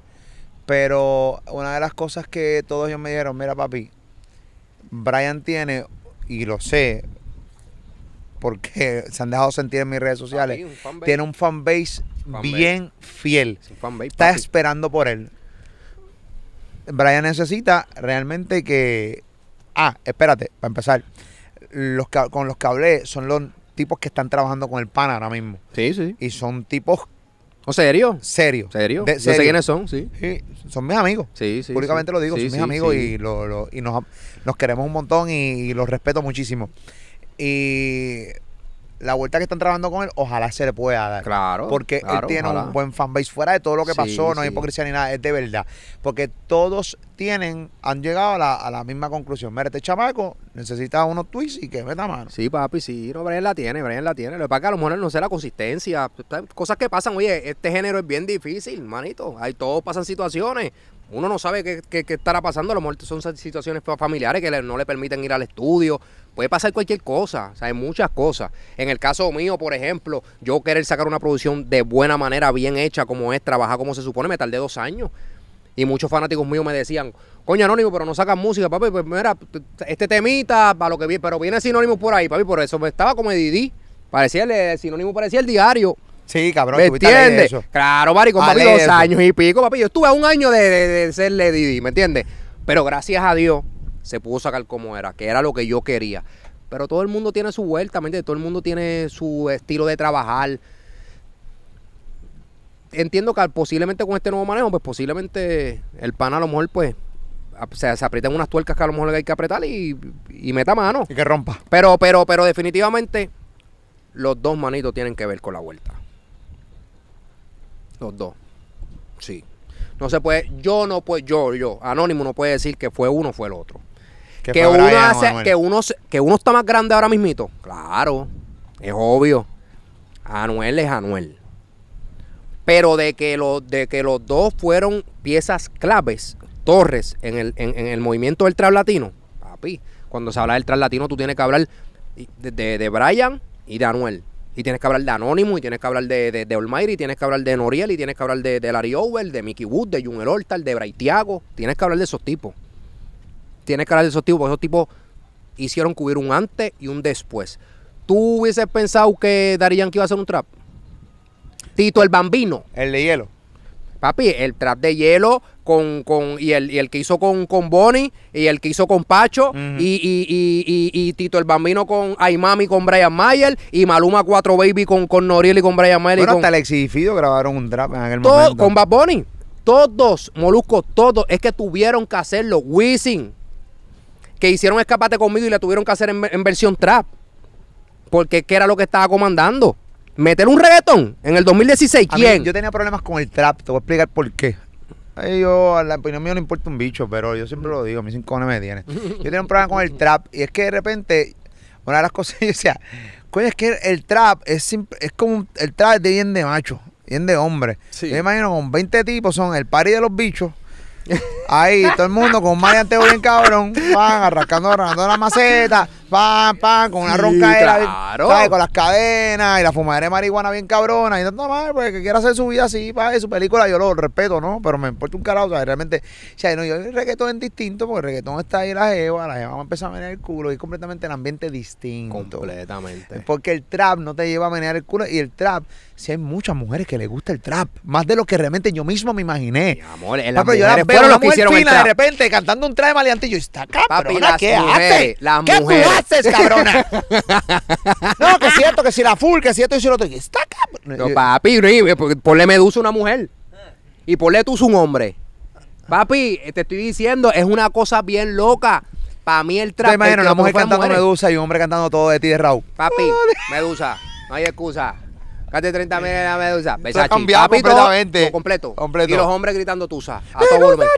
pero una de las cosas que todos ellos me dijeron, mira papi, Brian tiene, y lo sé, porque *laughs* se han dejado sentir en mis redes sociales, Papi, un fanbase. tiene un fanbase bien fiel. Es Está esperando por él. Brian necesita realmente que... Ah, espérate, para empezar. Los que- con los que hablé son los tipos que están trabajando con el PAN ahora mismo. Sí, sí. Y son tipos ¿O serio? serios. ¿Serio? De- Yo sé serio. quiénes son, sí. Sí, son mis amigos. Sí, sí. Públicamente sí. lo digo, Sí, son mis amigos y, lo, lo- y nos, nos queremos un montón y, y los respeto muchísimo. Y la vuelta que están trabajando con él, ojalá se le pueda dar. Claro. Porque claro, él tiene ojalá. un buen fanbase. Fuera de todo lo que Sí, pasó, no hay sí. hipocresía ni nada, es de verdad. Porque todos tienen, han llegado a la, a la misma conclusión. Mira, este chamaco necesita unos tweets y que meta mano. Sí, papi, sí. No, Brian la tiene, Brian la tiene. Lo que pasa es que a lo mejor no sé la consistencia. Cosas que pasan. Oye, este género es bien difícil, manito. Hay, todos pasan situaciones. Uno no sabe qué, estará pasando. A lo son situaciones familiares que no le permiten ir al estudio. Puede pasar cualquier cosa. O sea, hay muchas cosas. En el caso mío, por ejemplo, yo querer sacar una producción de buena manera, bien hecha, como es, trabajar como se supone, me tardé dos años. Y muchos fanáticos míos me decían, coño, Anónimo, pero no sacas música, papi. Pues mira, este temita, para lo que viene, pero viene sinónimo por ahí, papi. Por eso estaba como Didi. Parecía el, el sinónimo, parecía el diario. Sí, cabrón, ¿Me entiendes? Claro, marico, A papi, dos eso. años y pico, papi. Yo estuve a un año de, de, de serle Didi, ¿me entiendes? Pero gracias a Dios se pudo sacar como era, que era lo que yo quería. Pero todo el mundo tiene su vuelta, ¿me entiendes? Todo el mundo tiene su estilo de trabajar. Entiendo que posiblemente con este nuevo manejo, pues posiblemente el pan a lo mejor, pues, se, se aprietan unas tuercas que a lo mejor hay que apretar y, y meta mano. Y que rompa. Pero, pero, pero definitivamente los dos manitos tienen que ver con la vuelta. Los dos. Sí. No se puede, yo no puedo, yo, yo, Anónimo no puede decir que fue uno o fue el otro. Que uno Brian hace, que uno que uno está más grande ahora mismito. Claro, es obvio. Anuel es Anuel. Pero de que los, de que los dos fueron piezas claves, torres, en el, en, en el movimiento del trap latino, papi, cuando se habla del trap latino, tú tienes que hablar de, de, de Brian y de Anuel. Y tienes que hablar de Anónimo, y tienes que hablar de, de, de y tienes que hablar de Noriel, y tienes que hablar de, de Larry Over, de Mickey Wood, de Junior Hortal, de Braithiago. Tienes que hablar de esos tipos. Tienes que hablar de esos tipos, porque esos tipos hicieron hubiera un antes y un después. ¿Tú hubieses pensado que Daddy Yankee iba a hacer un trap? Tito el Bambino. El de hielo. Papi, el trap de hielo con, con, y, el, y el que hizo con, con Bonnie y el que hizo con Pacho y, y, y, Tito el Bambino con Aymami con Brian Mayer y Maluma 4 Baby con, con Noriel y con Brian Mayer Bueno, y con, hasta Alexis y Fido grabaron un trap en aquel todo- momento. con Bad Bunny. Todos, Molusco, todos, es que tuvieron que hacerlo. Wisin, que hicieron escapate conmigo y la tuvieron que hacer en, en versión trap. Porque ¿qué era lo que estaba comandando? Meter un reggaetón en el 2016, A mí, ¿quién? yo tenía problemas con el trap, te voy a explicar por qué. Ay, yo, a la opinión mía no importa un bicho, pero yo siempre lo digo, a mí sin cojones me tiene. *laughs* Yo tenía un problema con el trap y es que de repente, una de las cosas, *laughs* yo decía, coño, es que el trap es, simp- es como, el trap es de bien de macho, bien de hombre. Sí. Yo me imagino con 20 tipos, son el party de los bichos, Ahí, todo el mundo con un maleanteo bien cabrón, van arrancando, arrancando la maceta, pan, pan, con una Sí, bien, claro. ¿sabes? con las cadenas y la fumadera de marihuana bien cabrona. Y no está mal, porque que quiera hacer su vida así, para su película, yo lo respeto, ¿no? Pero me importa un carajo, o sea, realmente, o sea, no, yo el reggaetón es distinto, porque el reggaetón está ahí la jeva, la jeva va a empezar a menear el culo y es completamente el ambiente distinto. Completamente. Porque el trap no te lleva a menear el culo y el trap, si hay muchas mujeres que les gusta el trap, más de lo que realmente yo mismo me imaginé. Mi amor, en las Papi, yo las veo los que mujer hicieron el fina de trap. repente cantando un traje maleante y yo, está cabrona, Papi, las ¿qué mujeres, haces? las ¿Qué mujeres. Haces, cabrona? *laughs* no, que es cierto, que si la full, que si esto y si lo otro. Está cabrona. No, papi, porque ponle medusa a una mujer. Y ponle tú un hombre. Papi, te estoy diciendo, es una cosa bien loca. Para mí el trap. ¿Te imaginas el una mujer cantando mujeres. Medusa y un hombre cantando todo de ti de Raúl? Papi, medusa, no hay excusa. Cate 30 mil en la medusa. ha Versace. cambiado Papi, todo- completamente. todo completo. Completo. Y los hombres gritando tusa. A todo volumen.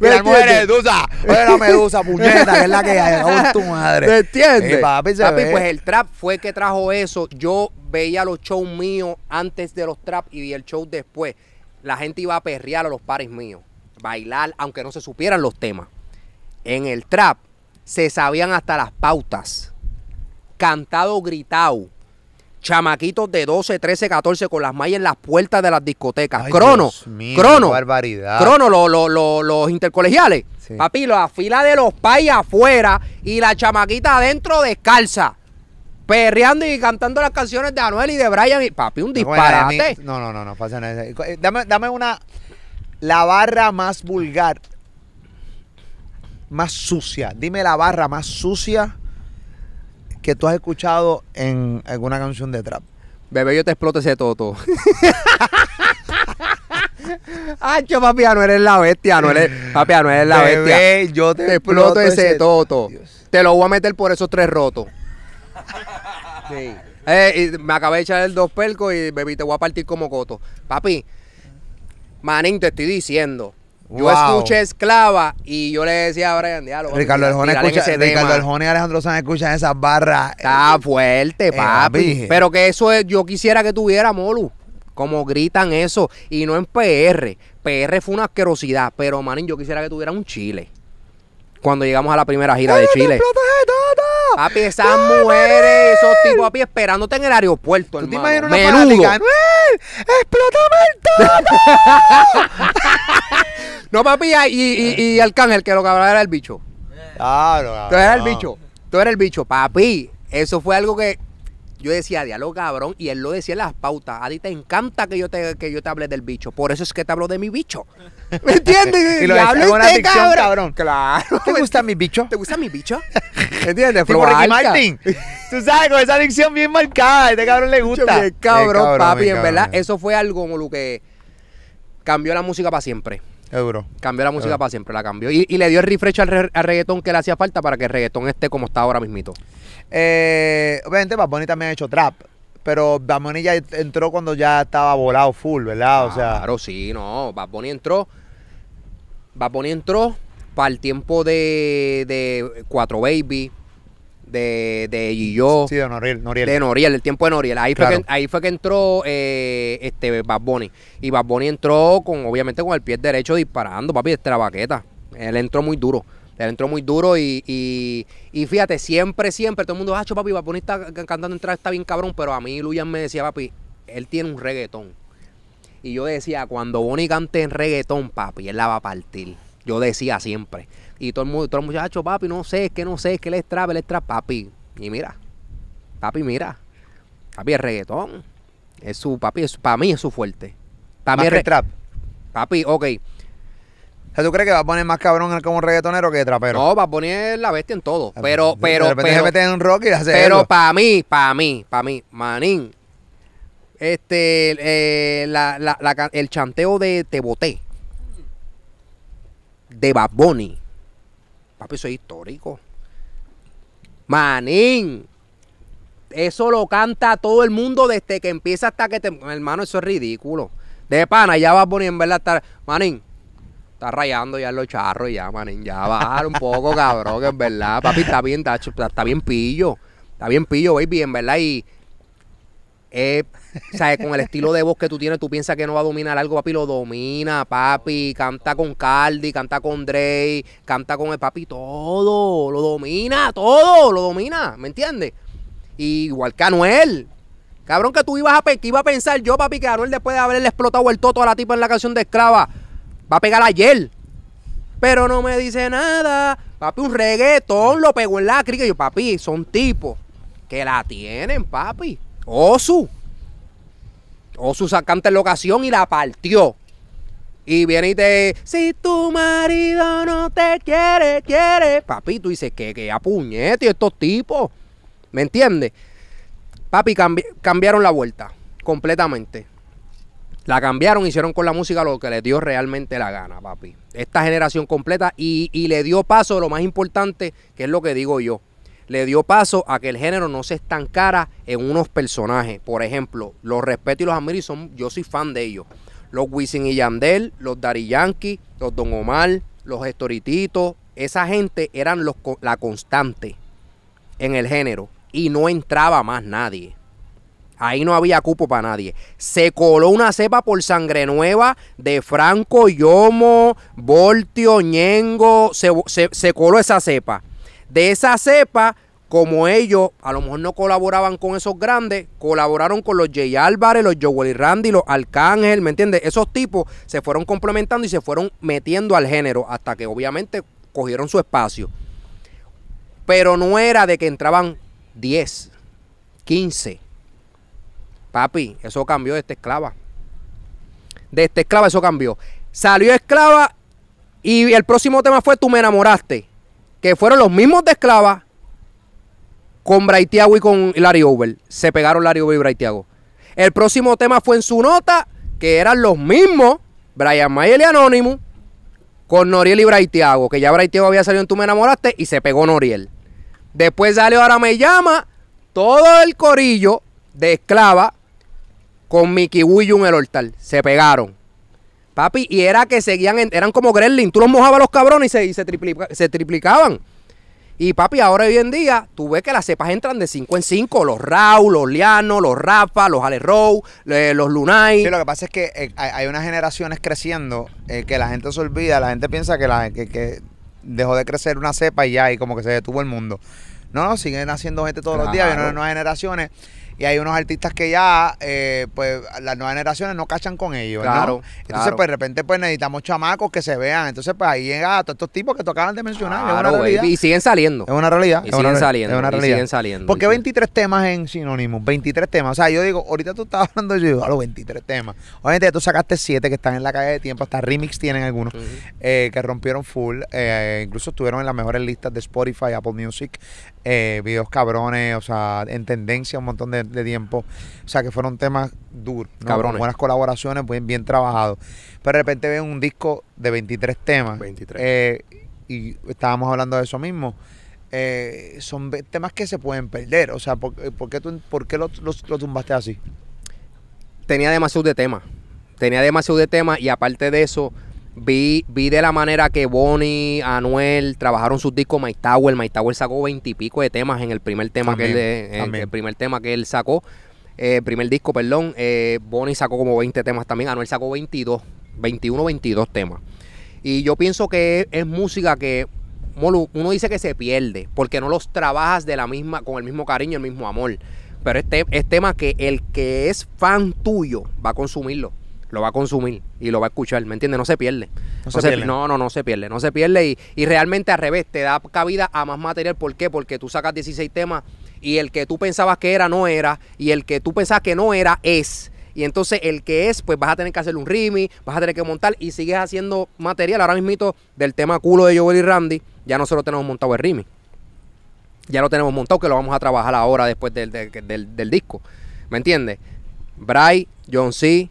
Y las ¿Me mujeres? Medusa, oye la Medusa, *laughs* puñeta, que es la que hay, con tu madre. ¿Me entiendes? Sí, papi, se ve. pues el trap fue que trajo eso. Yo veía los shows míos antes de los trap y el show después. La gente iba a perrear a los pares míos, bailar, aunque no se supieran los temas. En el trap se sabían hasta las pautas. Cantado, gritado. Chamaquitos de 12, 13, 14 con las mallas en las puertas de las discotecas. Ay, crono, Dios mío, crono. qué barbaridad. Crono, lo- lo- lo- los intercolegiales. Sí. Papi, la fila de los pais afuera y la chamaquita adentro descalza. Perreando y cantando las canciones de Anuel y de Brian. Y, papi, un disparate. No, no, no, no, pasa nada. Eh, Dame, dame una. La barra más vulgar. Más sucia. Dime la barra más sucia que tú has escuchado en alguna canción de trap. Bebé, yo te exploto ese toto. *laughs* Hacho, papi, Anuel es la bestia. Anuel es, papi, Anuel es la bestia. Bebé, yo te, Te exploto ese toto. Dios. Te lo voy a meter por esos tres rotos. Sí. Eh, y me acabé de echar el dos percos y bebé, te voy a partir como coto. Papi, manín, te estoy diciendo. Yo Wow. escuché esclava y yo le decía a Brian, papi, Ricardo Arjona escucha, Ricardo tema". Arjona y Alejandro Sanz escuchan esas barras. Está fuerte, Eh, papi. papi. Pero que eso es, yo quisiera que tuviera Molu. Como gritan eso. Y no en PR. PR fue una asquerosidad. Pero, manín, yo quisiera que tuviera un Chile. Cuando llegamos a la primera gira de ¡Ay, te Chile. todo! Papi, esas mujeres, esos tipos, papi, esperándote en el aeropuerto, ¿Tú te imaginas una Menudo. ¡Anuel! ¡Explótame el todo! *laughs* No, papi, y, y, y Arcángel, que lo que hablaba era el bicho. Claro, Tú eres el bicho. Tú eres el bicho. Papi, eso fue algo que yo decía, diálogo cabrón, y él lo decía en las pautas. A ti te encanta que yo te, que yo te hable del bicho. Por eso es que te hablo de mi bicho. *laughs* ¿Me entiendes? Y lo Diablo, decía con una este dicción, cabrón. Claro. ¿Te gusta mi bicho? ¿Te gusta mi bicho? *laughs* ¿Me entiendes? Tipo Ricky. Martin. Tú sabes, con esa adicción bien marcada. A este cabrón le gusta. bien cabrón, papi. En verdad, eso fue algo como lo que cambió la música para siempre. Seguro. Cambió la música para siempre, la cambió. Y, y le dio el refresh al, re- al reggaetón que le hacía falta para que el reggaetón esté como está ahora mismito. Eh, obviamente, Bad Bunny también ha hecho trap. Pero Bad Bunny ya entró cuando ya estaba volado full, ¿verdad? O sea, Claro, sí, no. Bad Bunny entró. Bad Bunny entró para el tiempo de, de Cuatro Baby, de, de Gillo, sí, de Noriel. Noriel. de Noriel, el tiempo de Noriel. Ahí, Claro. fue, que, ahí fue que entró eh, este Bad Bunny. Y Bad Bunny entró con, obviamente, con el pie derecho disparando, papi, desde la baqueta. Él entró muy duro. Él entró muy duro y, y, y fíjate, siempre, siempre, todo el mundo, hacho, papi, Bad Bunny está cantando entrada, está bien cabrón, pero a mí Luyan me decía, papi, él tiene un reggaetón. Y yo decía, cuando Bonnie cante en reggaetón, papi, él la va a partir. Yo decía siempre. Y todo el mundo, todo el muchacho, papi, no sé, es que no sé, es que él es trap, él es trap, papi. Y mira, papi, mira. Papi, el reggaetón. Es su, papi, es, para mí es su fuerte. Para mí es trap. Papi, ok. O sea, ¿tú crees que va a poner más cabrón como reggaetonero que trapero? no, va a poner la bestia en todo. Pero, pero, De repente pero, se mete en un rock y hace Pero para mí, para mí, para mí, manín, este, eh, la, la- el chanteo de Te Boté, de Bad Bunny, papi, eso es histórico. Manín, eso lo canta todo el mundo desde que empieza hasta que te... Hermano, eso es ridículo. De pana, ya Bad Bunny en verdad está... Manín, Está rayando ya los charros ya, manín. Ya bajar un poco, cabrón, que es verdad. Papi, está bien, está, bien pillo. Está bien pillo, baby, en verdad. Y eh, ¿sabes? Con el estilo de voz que tú tienes, tú piensas que no va a dominar algo, papi, lo domina, papi. Canta con Cardi, canta con Dre, canta con el papi, todo, lo domina, todo, lo domina, ¿me entiendes? igual que Anuel. Cabrón, que tú ibas a, que iba a pensar yo, papi, que Anuel después de haberle explotado el toto a la tipa en la canción de Esclava, va a pegar ayer. Pero no me dice nada. Papi, un reggaetón lo pegó en la crica. Yo, papi, son tipos que la tienen, papi. Osu. Osu sacante en la ocasión y la partió. Y viene y te, si tu marido no te quiere, quiere. Papi, tú dices que, que apuñete estos tipos. ¿Me entiendes? Papi, cambiaron la vuelta completamente. La cambiaron, hicieron con la música lo que les dio realmente la gana, papi. Esta generación completa y, y le dio paso, lo más importante, que es lo que digo yo, le dio paso a que el género no se estancara en unos personajes. Por ejemplo, los respeto y los admiro y son, yo soy fan de ellos. Los Wisin y Yandel, los Dari Yankee, los Don Omar, los Estorititos, esa gente eran los, la constante en el género y no entraba más nadie. Ahí no había cupo para nadie. Se coló una cepa por sangre nueva de Franco, Yomo, Voltio, Ñengo. Se, se coló esa cepa. De esa cepa, como ellos a lo mejor no colaboraban con esos grandes, colaboraron con los Jay Álvarez, los Joel y Randy, los Arcángel, ¿me entiendes? Esos tipos se fueron complementando y se fueron metiendo al género hasta que obviamente cogieron su espacio. Pero no era de que entraban 10, 15. Papi, eso cambió de esta esclava. De esta esclava eso cambió. Salió esclava y el próximo tema fue Tú me enamoraste que fueron los mismos de esclava con Braithiago y con Larry Over. Se pegaron Larry Over y Braithiago. El próximo tema fue en su nota, que eran los mismos, Brian Mayer y Anonymous, con Noriel y Braithiago, que ya Braithiago había salido en Tú me enamoraste y se pegó Noriel. Después salió Ahora me llama todo el corillo de esclava con Mickey William en el hortal. Se pegaron. Papi, y era que seguían, eran como Gremlin. Tú los mojabas los cabrones y se, y se, triplicaban. Y papi, ahora hoy en día, tú ves que las cepas entran de 5 en 5. Los Raúl, los Liano, los Rafa, los Ale Row, los Lunay. Sí, lo que pasa es que eh, hay unas generaciones creciendo eh, que la gente se olvida. La gente piensa que, la, que, dejó de crecer una cepa y ya, y como que se detuvo el mundo. No, no, siguen naciendo gente todos los días. Hay unas nuevas generaciones y hay unos artistas que ya, eh, pues, las nuevas generaciones no cachan con ellos. Claro. Entonces, pues, de repente, pues, necesitamos chamacos que se vean. Entonces, pues, ahí llega todos estos tipos que tocaban de mencionar. es una realidad. Y siguen saliendo. Es una realidad. Y siguen saliendo. Es una realidad. Y siguen saliendo. ¿Por qué 23 temas en sinónimos? 23 temas. O sea, yo digo, ahorita tú estabas *laughs* hablando, yo digo, a los 23 temas. Obviamente, tú sacaste 7 que están en la calle de tiempo. Hasta remix tienen algunos eh, que rompieron full. Eh, incluso estuvieron en las mejores listas de Spotify, Apple Music. videos cabrones, o sea, en tendencia un montón de, de tiempo. O sea, que fueron temas duros, ¿no? buenas colaboraciones, bien, bien trabajados. Pero de repente ven un disco de 23 temas. 23. Eh, y estábamos hablando de eso mismo. Eh, son temas que se pueden perder. O sea, ¿por, qué, tú, por qué lo, tumbaste así? Tenía demasiado de temas. Tenía demasiado de temas y aparte de eso, vi, vi de la manera que Bonnie, Anuel trabajaron sus discos Mike Tower. Mike Tower sacó veintipico de temas en el primer tema que él, el primer tema que él sacó. Eh, primer disco, perdón. Eh, Bonnie sacó como 20 temas también. Anuel sacó 22, 21, 22 temas. Y yo pienso que es, música que uno dice que se pierde porque no los trabajas de la misma, con el mismo cariño, el mismo amor. Pero este es tema que el que es fan tuyo va a consumirlo lo va a consumir y lo va a escuchar, ¿me entiendes? No se pierde. No, se pierde. no, no, no se pierde, no se pierde y, y, realmente al revés, te da cabida a más material. ¿Por qué? Porque tú sacas 16 temas y el que tú pensabas que era no era y el que tú pensabas que no era es. Y entonces el que es, pues vas a tener que hacerle un rimi, vas a tener que montar y sigues haciendo material. Ahora mismo del tema culo de Joel y Randy, ya nosotros tenemos montado el rimi. Ya lo tenemos montado, que lo vamos a trabajar ahora después del, del, disco. ¿Me entiendes? Bray, John C.,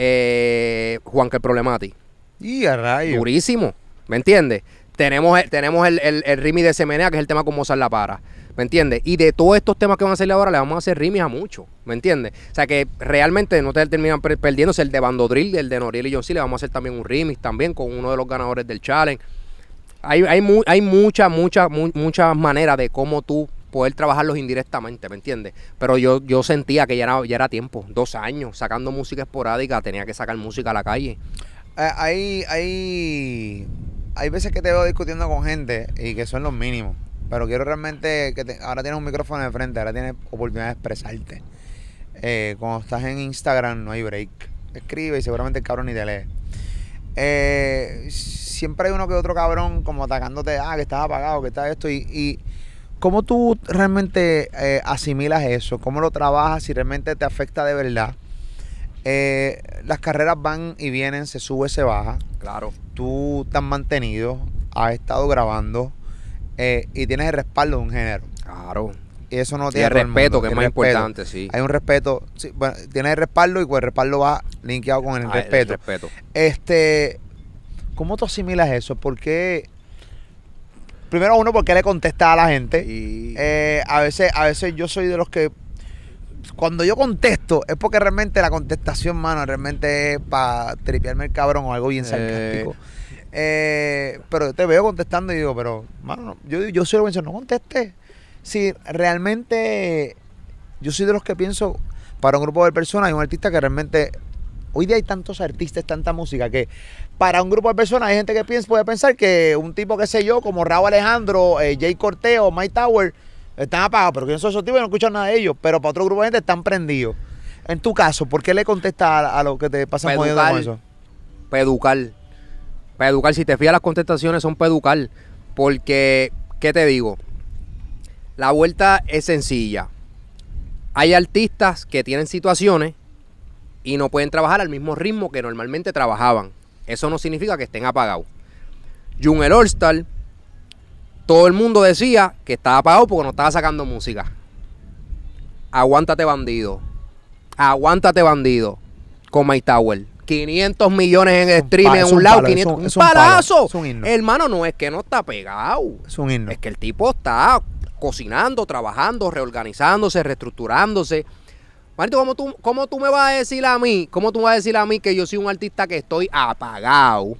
eh, Juan que Problemati. Y a rayo. Durísimo. ¿Me entiendes? Tenemos, tenemos el, el, el rimi de Semenea, que es el tema con Mozart La Para. ¿Me entiendes? Y de todos estos temas que van a salir ahora, le vamos a hacer rimis a muchos. ¿Me entiendes? O sea que realmente no te terminan perdiéndose el de Bandodrill, el de Noriel y John C. Le vamos a hacer también un remix también con uno de los ganadores del challenge. Hay, hay, hay muchas, muchas, muchas maneras de cómo tú poder trabajarlos indirectamente, ¿me entiendes? Pero yo, yo sentía que ya era, ya era tiempo, dos años, sacando música esporádica, tenía que sacar música a la calle. Eh, hay, hay, hay veces que te veo discutiendo con gente y que son los mínimos. Pero quiero realmente que ahora tienes un micrófono de frente, ahora tienes oportunidad de expresarte. Eh, cuando estás en Instagram no hay break. Escribe y seguramente el cabrón ni te lee. Eh, siempre hay uno que otro cabrón como atacándote, ah, que estás apagado, que está esto. Y ¿cómo tú realmente eh, asimilas eso? ¿Cómo lo trabajas si realmente te afecta de verdad? Eh, las carreras van y vienen, se sube, se baja. Claro. Tú te has mantenido, has estado grabando eh, y tienes el respaldo de un género. Claro. Y eso no tiene el el respeto, que es el más respeto. importante, sí. Hay un respeto, sí, bueno, tienes el respaldo y pues el respaldo va linkeado con el Ah, respeto. respeto. Este, ¿cómo tú asimilas eso? Porque primero uno, ¿por qué le contesta a la gente? Y Eh, a veces, a veces yo soy de los que cuando yo contesto es porque realmente la contestación, mano, realmente es para tripearme el cabrón o algo bien sarcástico. Eh, pero yo te veo contestando y digo, pero, mano, yo, yo soy lo que no conteste. Si realmente yo soy de los que pienso para un grupo de personas y un artista que realmente hoy día hay tantos artistas, tanta música que para un grupo de personas hay gente que piensa, puede pensar que un tipo, qué sé yo, como Raúl Alejandro, eh, Jay Corteo, Mike Tower, están apagados, pero que yo soy esos tipos y no escuchan nada de ellos, pero para otro grupo de gente están prendidos. En tu caso, ¿por qué le contestas a, a lo que te pasa con eso? para educar. Para educar, si te fijas, las contestaciones son para educar. Porque, ¿qué te digo? La vuelta es sencilla. Hay artistas que tienen situaciones y no pueden trabajar al mismo ritmo que normalmente trabajaban. Eso no significa que estén apagados. Jun el All-Star, todo el mundo decía que estaba apagado porque no estaba sacando música. Aguántate bandido. Aguántate bandido. Con My Tower. 500 millones en Es un stream pa- en un lado. palo, es 500, un- un, es un palazo. es un himno. Hermano, no es que no está pegado. Es un himno. Es que el tipo está cocinando, trabajando, reorganizándose, reestructurándose. Marito, ¿cómo tú, ¿cómo tú me vas a decir a mí? ¿Cómo tú me vas a decir a mí que yo soy un artista que estoy apagado?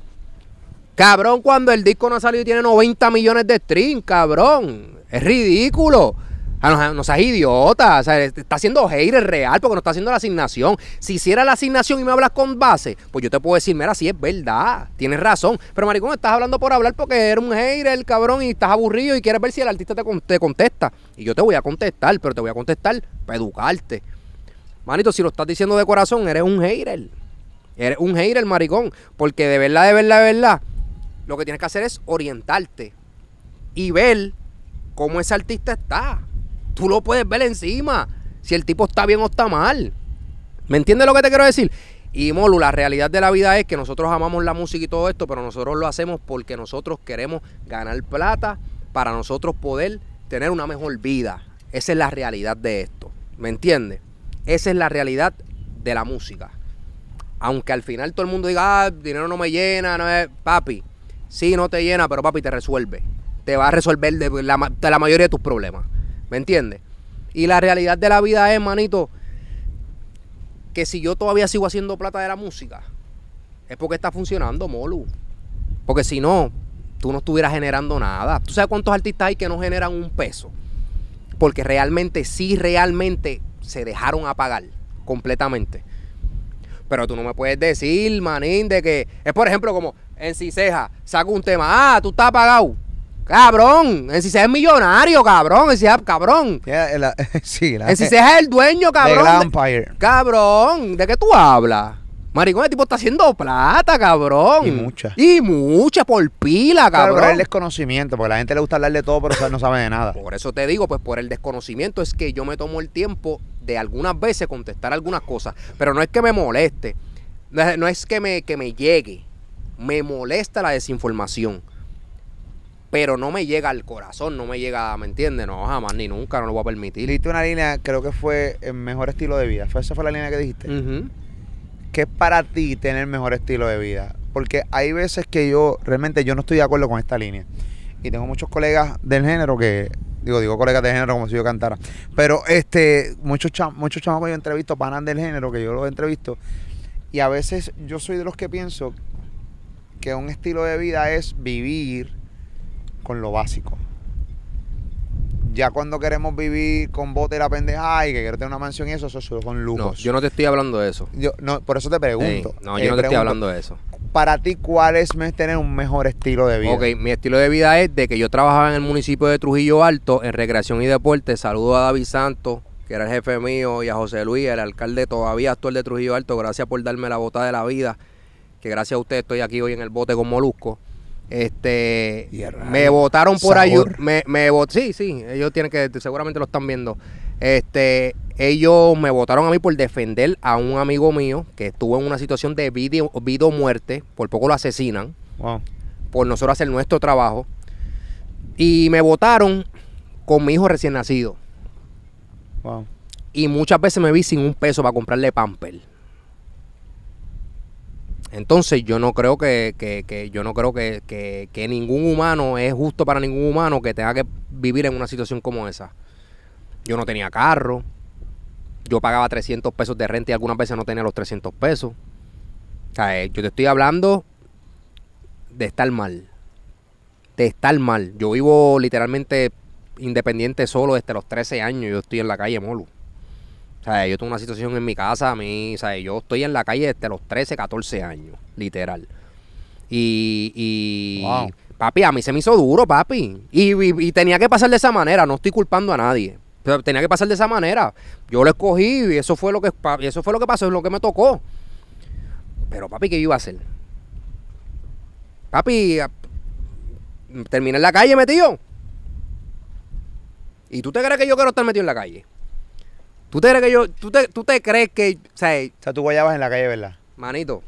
Cabrón, cuando el disco no ha salido y tiene 90 millones de streams, cabrón. Es ridículo. Ah, No, no seas idiota. Sea, está haciendo hater real porque no está haciendo la asignación. Si hiciera la asignación y me hablas con base, pues yo te puedo decir, mira, sí es verdad. Tienes razón. Pero, maricón, estás hablando por hablar porque eres un hater, cabrón, y estás aburrido y quieres ver si el artista te, te contesta. Y yo te voy a contestar, pero te voy a contestar para educarte. Manito, si lo estás diciendo de corazón, eres un hater. Eres un hater, maricón. Porque de verdad, de verdad, de verdad, lo que tienes que hacer es orientarte y ver cómo ese artista está. Tú lo puedes ver encima. Si el tipo está bien o está mal. ¿Me entiendes lo que te quiero decir? Y Molu, la realidad de la vida es que nosotros amamos la música y todo esto, pero nosotros lo hacemos porque nosotros queremos ganar plata para nosotros poder tener una mejor vida. Esa es la realidad de esto. ¿Me entiendes? Esa es la realidad de la música. Aunque al final todo el mundo diga, ah, dinero no me llena, no es... papi, sí, no te llena, pero papi te resuelve. Te va a resolver de la, mayoría de tus problemas. ¿Me entiendes? Y la realidad de la vida es, manito, que si yo todavía sigo haciendo plata de la música, es porque está funcionando, Molu. Porque si no, tú no estuvieras generando nada. ¿Tú sabes cuántos artistas hay que no generan un peso? Porque realmente, sí, realmente se dejaron apagar completamente. Pero tú no me puedes decir, manín, de que es por ejemplo como en Ciceja, saco un tema, ah, tú estás apagado. Cabrón, en Ciceja es millonario, cabrón, en Ciceja, cabrón. La- *laughs* sí, la En Ciceja es el dueño, cabrón. De- Empire. Cabrón, ¿de qué tú hablas? Maricón, el tipo está haciendo plata, cabrón. Y mucha. Y mucha por pila, Claro, cabrón. pero el desconocimiento, porque a la gente le gusta hablar de todo, pero sabe- no sabe de nada. Por eso te digo, pues por el desconocimiento es que yo me tomo el tiempo de algunas veces contestar algunas cosas. Pero no es que me moleste, no es, que, me, que me llegue, me molesta la desinformación. Pero no me llega al corazón, no me llega, ¿me entiendes? No, jamás ni nunca, no lo voy a permitir. dijiste una línea, creo que fue el mejor estilo de vida. ¿Fue- ¿Esa fue la línea que dijiste? ¿Qué es para ti tener mejor estilo de vida? Porque hay veces que yo, realmente yo no estoy de acuerdo con esta línea. Y tengo muchos colegas del género que, digo, digo colegas del género como si yo cantara. Pero este, muchos cham muchos que yo entrevisto, panan del género, que yo los entrevisto. Y a veces yo soy de los que pienso que un estilo de vida es vivir con lo básico. Ya cuando queremos vivir con bote y la pendeja y que quiero tener una mansión y eso, eso son lujos. No, yo no te estoy hablando de eso. Yo- no, por eso te pregunto. Ey, no, Eh, yo no te estoy hablando de eso. Para ti, ¿cuál es tener un mejor estilo de vida? Ok, mi estilo de vida es de que yo trabajaba en el municipio de Trujillo Alto en recreación y deporte. Saludo a David Santos, que era el jefe mío, y a José Luis, el alcalde todavía actual de Trujillo Alto. Gracias por darme la bota de la vida. Que gracias a usted estoy aquí hoy en el bote con Molusco. Este, me votaron por sabor. Me, me vot- sí, sí, ellos tienen que, seguramente lo están viendo. Este, ellos me votaron a mí por defender a un amigo mío que estuvo en una situación de vida, vida o muerte. Por poco lo asesinan Wow. por nosotros hacer nuestro trabajo. Y me votaron con mi hijo recién nacido. Wow. Y muchas veces me vi sin un peso para comprarle pamper. Entonces yo no creo que, que- que- yo no creo que, que- que ningún humano es justo para ningún humano que tenga que vivir en una situación como esa. Yo no tenía carro. Yo pagaba 300 pesos de renta y algunas veces no tenía los 300 pesos. O sea, eh, yo te estoy hablando de estar mal. De estar mal. Yo vivo literalmente independiente solo desde los 13 años. Yo estoy en la calle Molu. Sea, yo tengo una situación en mi casa, a mí, o sea, yo estoy en la calle desde los 13, 14 años, literal. Y, y Wow. papi, a mí se me hizo duro, papi. Y, y- y tenía que pasar de esa manera, no estoy culpando a nadie. Pero tenía que pasar de esa manera. Yo lo escogí y eso fue lo que y eso fue lo que pasó, es lo que me tocó. Pero papi, ¿qué iba a hacer? Papi, terminé en la calle metido. ¿Y tú te crees que yo quiero estar metido en la calle? ¿Tú te crees que yo, tú te, tú te crees que, o sea, O sea, tú guayabas en la calle, ¿verdad? manito,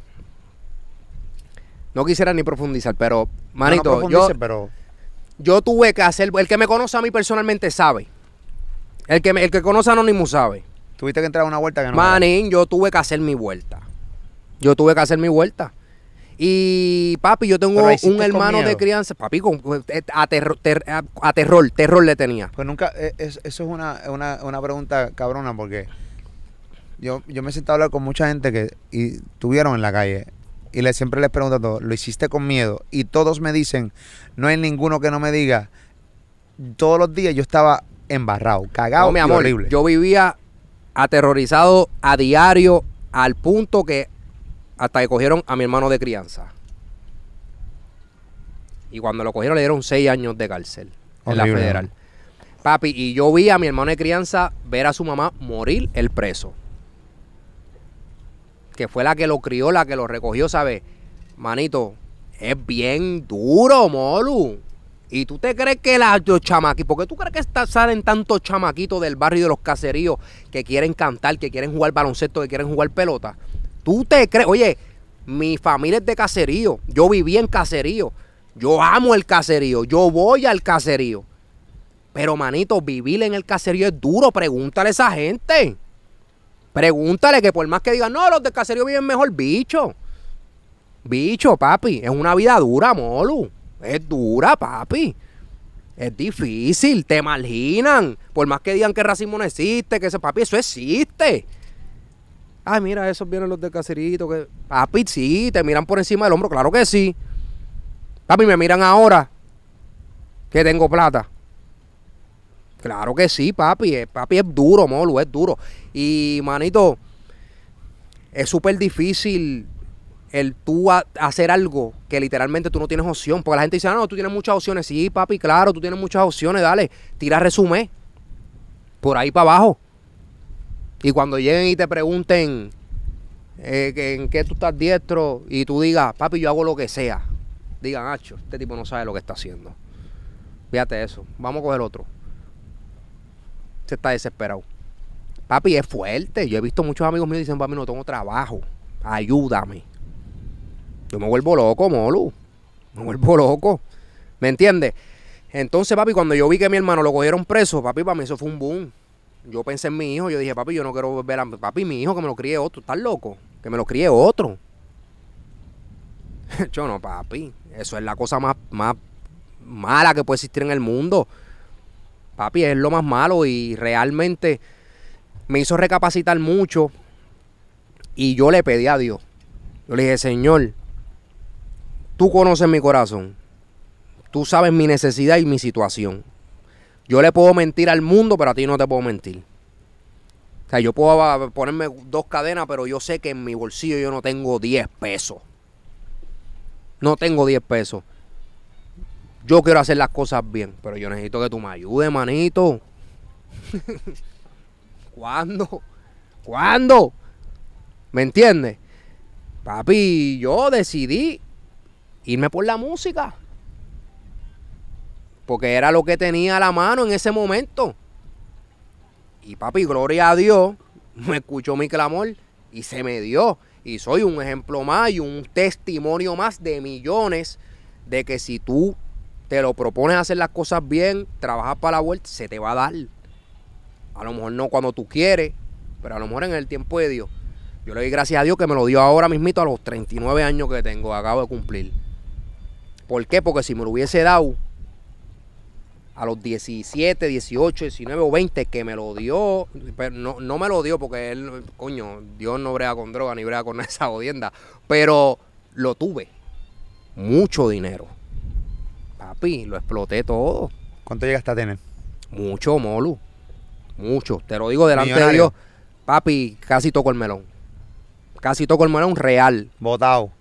no quisiera ni profundizar, pero, manito, no yo, pero yo tuve que hacer, el que me conoce a mí personalmente sabe. El que, me- el que conoce a Anonymous sabe. tuviste que entrar a una vuelta que no. Manín, yo tuve que hacer mi vuelta. Yo tuve que hacer mi vuelta. Y papi, yo tengo un hermano de crianza. Papi, con, eh, a, terro- ter- a- terror, terror le tenía. Pues nunca, eh, es- eso es una, una, una pregunta cabrona porque yo, yo me he sentado a hablar con mucha gente que y tuvieron en la calle y les, siempre les pregunto a todos, ¿lo hiciste con miedo? Y todos me dicen, no hay ninguno que no me diga, todos los días yo estaba embarrado, cagado No, mi y amor, horrible. yo vivía aterrorizado a diario al punto que hasta que cogieron a mi hermano de crianza. Y cuando lo cogieron le dieron seis años de cárcel en la federal. Papi, y yo vi a mi hermano de crianza ver a su mamá morir el preso. Que fue la que lo crió, la que lo recogió, ¿sabes? Manito, es bien duro, Molu. ¿Y tú te crees que la- los chamaquitos, por qué tú crees que está- salen tantos chamaquitos del barrio de los caseríos que quieren cantar, que quieren jugar baloncesto, que quieren jugar pelota? ¿Tú te crees? Oye, mi familia es de caserío, yo viví en caserío, yo amo el caserío, yo voy al caserío. Pero, manito, vivir en el caserío es duro, pregúntale a esa gente. Pregúntale que por más que digan, no, los del caserío viven mejor, bicho. Bicho, papi, es una vida dura, Molu. Es dura, papi. Es difícil, te marginan. Por más que digan que el racismo no existe, que ese papi, eso existe. Ay, mira, esos vienen los del caserito. Que... Papi, sí, te miran por encima del hombro, claro que sí. Papi, me miran ahora que tengo plata. Claro que sí, papi. Papi es duro, Molu, es duro. Y, manito, es súper difícil el tú hacer algo que literalmente tú no tienes opción. Porque la gente dice, ah, no, tú tienes muchas opciones. Sí, papi, claro, tú tienes muchas opciones. Dale, tira resumen. Por ahí para abajo. Y cuando lleguen y te pregunten eh, que en qué tú estás diestro y tú digas, papi, yo hago lo que sea. Digan, Hacho, este tipo no sabe lo que está haciendo. Fíjate eso. Vamos a coger otro. Se está desesperado. Papi, es fuerte. Yo he visto muchos amigos míos dicen, papi, no tengo trabajo. Ayúdame. Yo me vuelvo loco, Molu. Me vuelvo loco. ¿Me entiendes? Entonces, papi, cuando yo vi que mi hermano lo cogieron preso, papi, para mí eso fue un boom. Yo pensé en mi hijo, yo dije, papi, yo no quiero volver a... Papi, mi hijo, que me lo críe otro. ¿Estás loco? Que me lo críe otro. *laughs* yo no, papi. Eso es la cosa más, más mala que puede existir en el mundo. Papi, es lo más malo y realmente me hizo recapacitar mucho. Y yo le pedí a Dios. Yo le dije, Señor, tú conoces mi corazón. Tú sabes mi necesidad y mi situación. Yo le puedo mentir al mundo, pero a ti no te puedo mentir. O sea, yo puedo ah, ponerme dos cadenas, pero yo sé que en mi bolsillo yo no tengo 10 pesos. No tengo 10 pesos. Yo quiero hacer las cosas bien, pero yo necesito que tú me ayudes, manito. *laughs* ¿Cuándo? ¿Cuándo? ¿Me entiendes? Papi, yo decidí irme por la música. Porque era lo que tenía a la mano en ese momento. Y papi, gloria a Dios, *laughs* me escuchó mi clamor y se me dio. Y soy un ejemplo más y un testimonio más de millones de que si tú te lo propones hacer las cosas bien, trabajar para la vuelta, se te va a dar. A lo mejor no cuando tú quieres, pero a lo mejor en el tiempo de Dios. Yo le doy gracias a Dios que me lo dio ahora mismito a los 39 años que tengo, acabo de cumplir. ¿Por qué? Porque si me lo hubiese dado a los 17, 18, 19 o 20 que me lo dio, pero no, no me lo dio porque él, coño, Dios no brega con droga ni brega con *laughs* esa jodienda, pero lo tuve. Mucho dinero. Papi, lo exploté todo. ¿Cuánto llegaste a tener? Mucho, Molu. Mucho. Te lo digo delante de. Dios. Papi, casi toco el melón. Casi toco el melón real. Votado.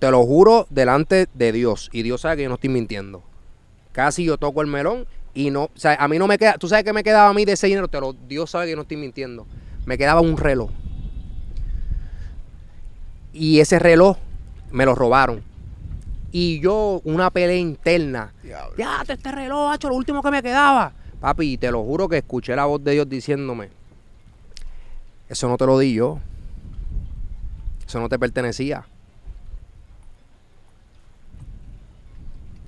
Te lo juro delante de Dios. Y Dios sabe que yo no estoy mintiendo. Casi yo toco el melón y no. O sea, a mí no me queda. Tú sabes que me quedaba a mí de ese dinero. Te lo, Dios sabe que no estoy mintiendo. Me quedaba un reloj. Y ese reloj me lo robaron. Y yo, una pelea interna. Ya, este reloj, hacho, lo último que me quedaba. Papi, te lo juro que escuché la voz de Dios diciéndome: Eso no te lo di yo. Eso no te pertenecía.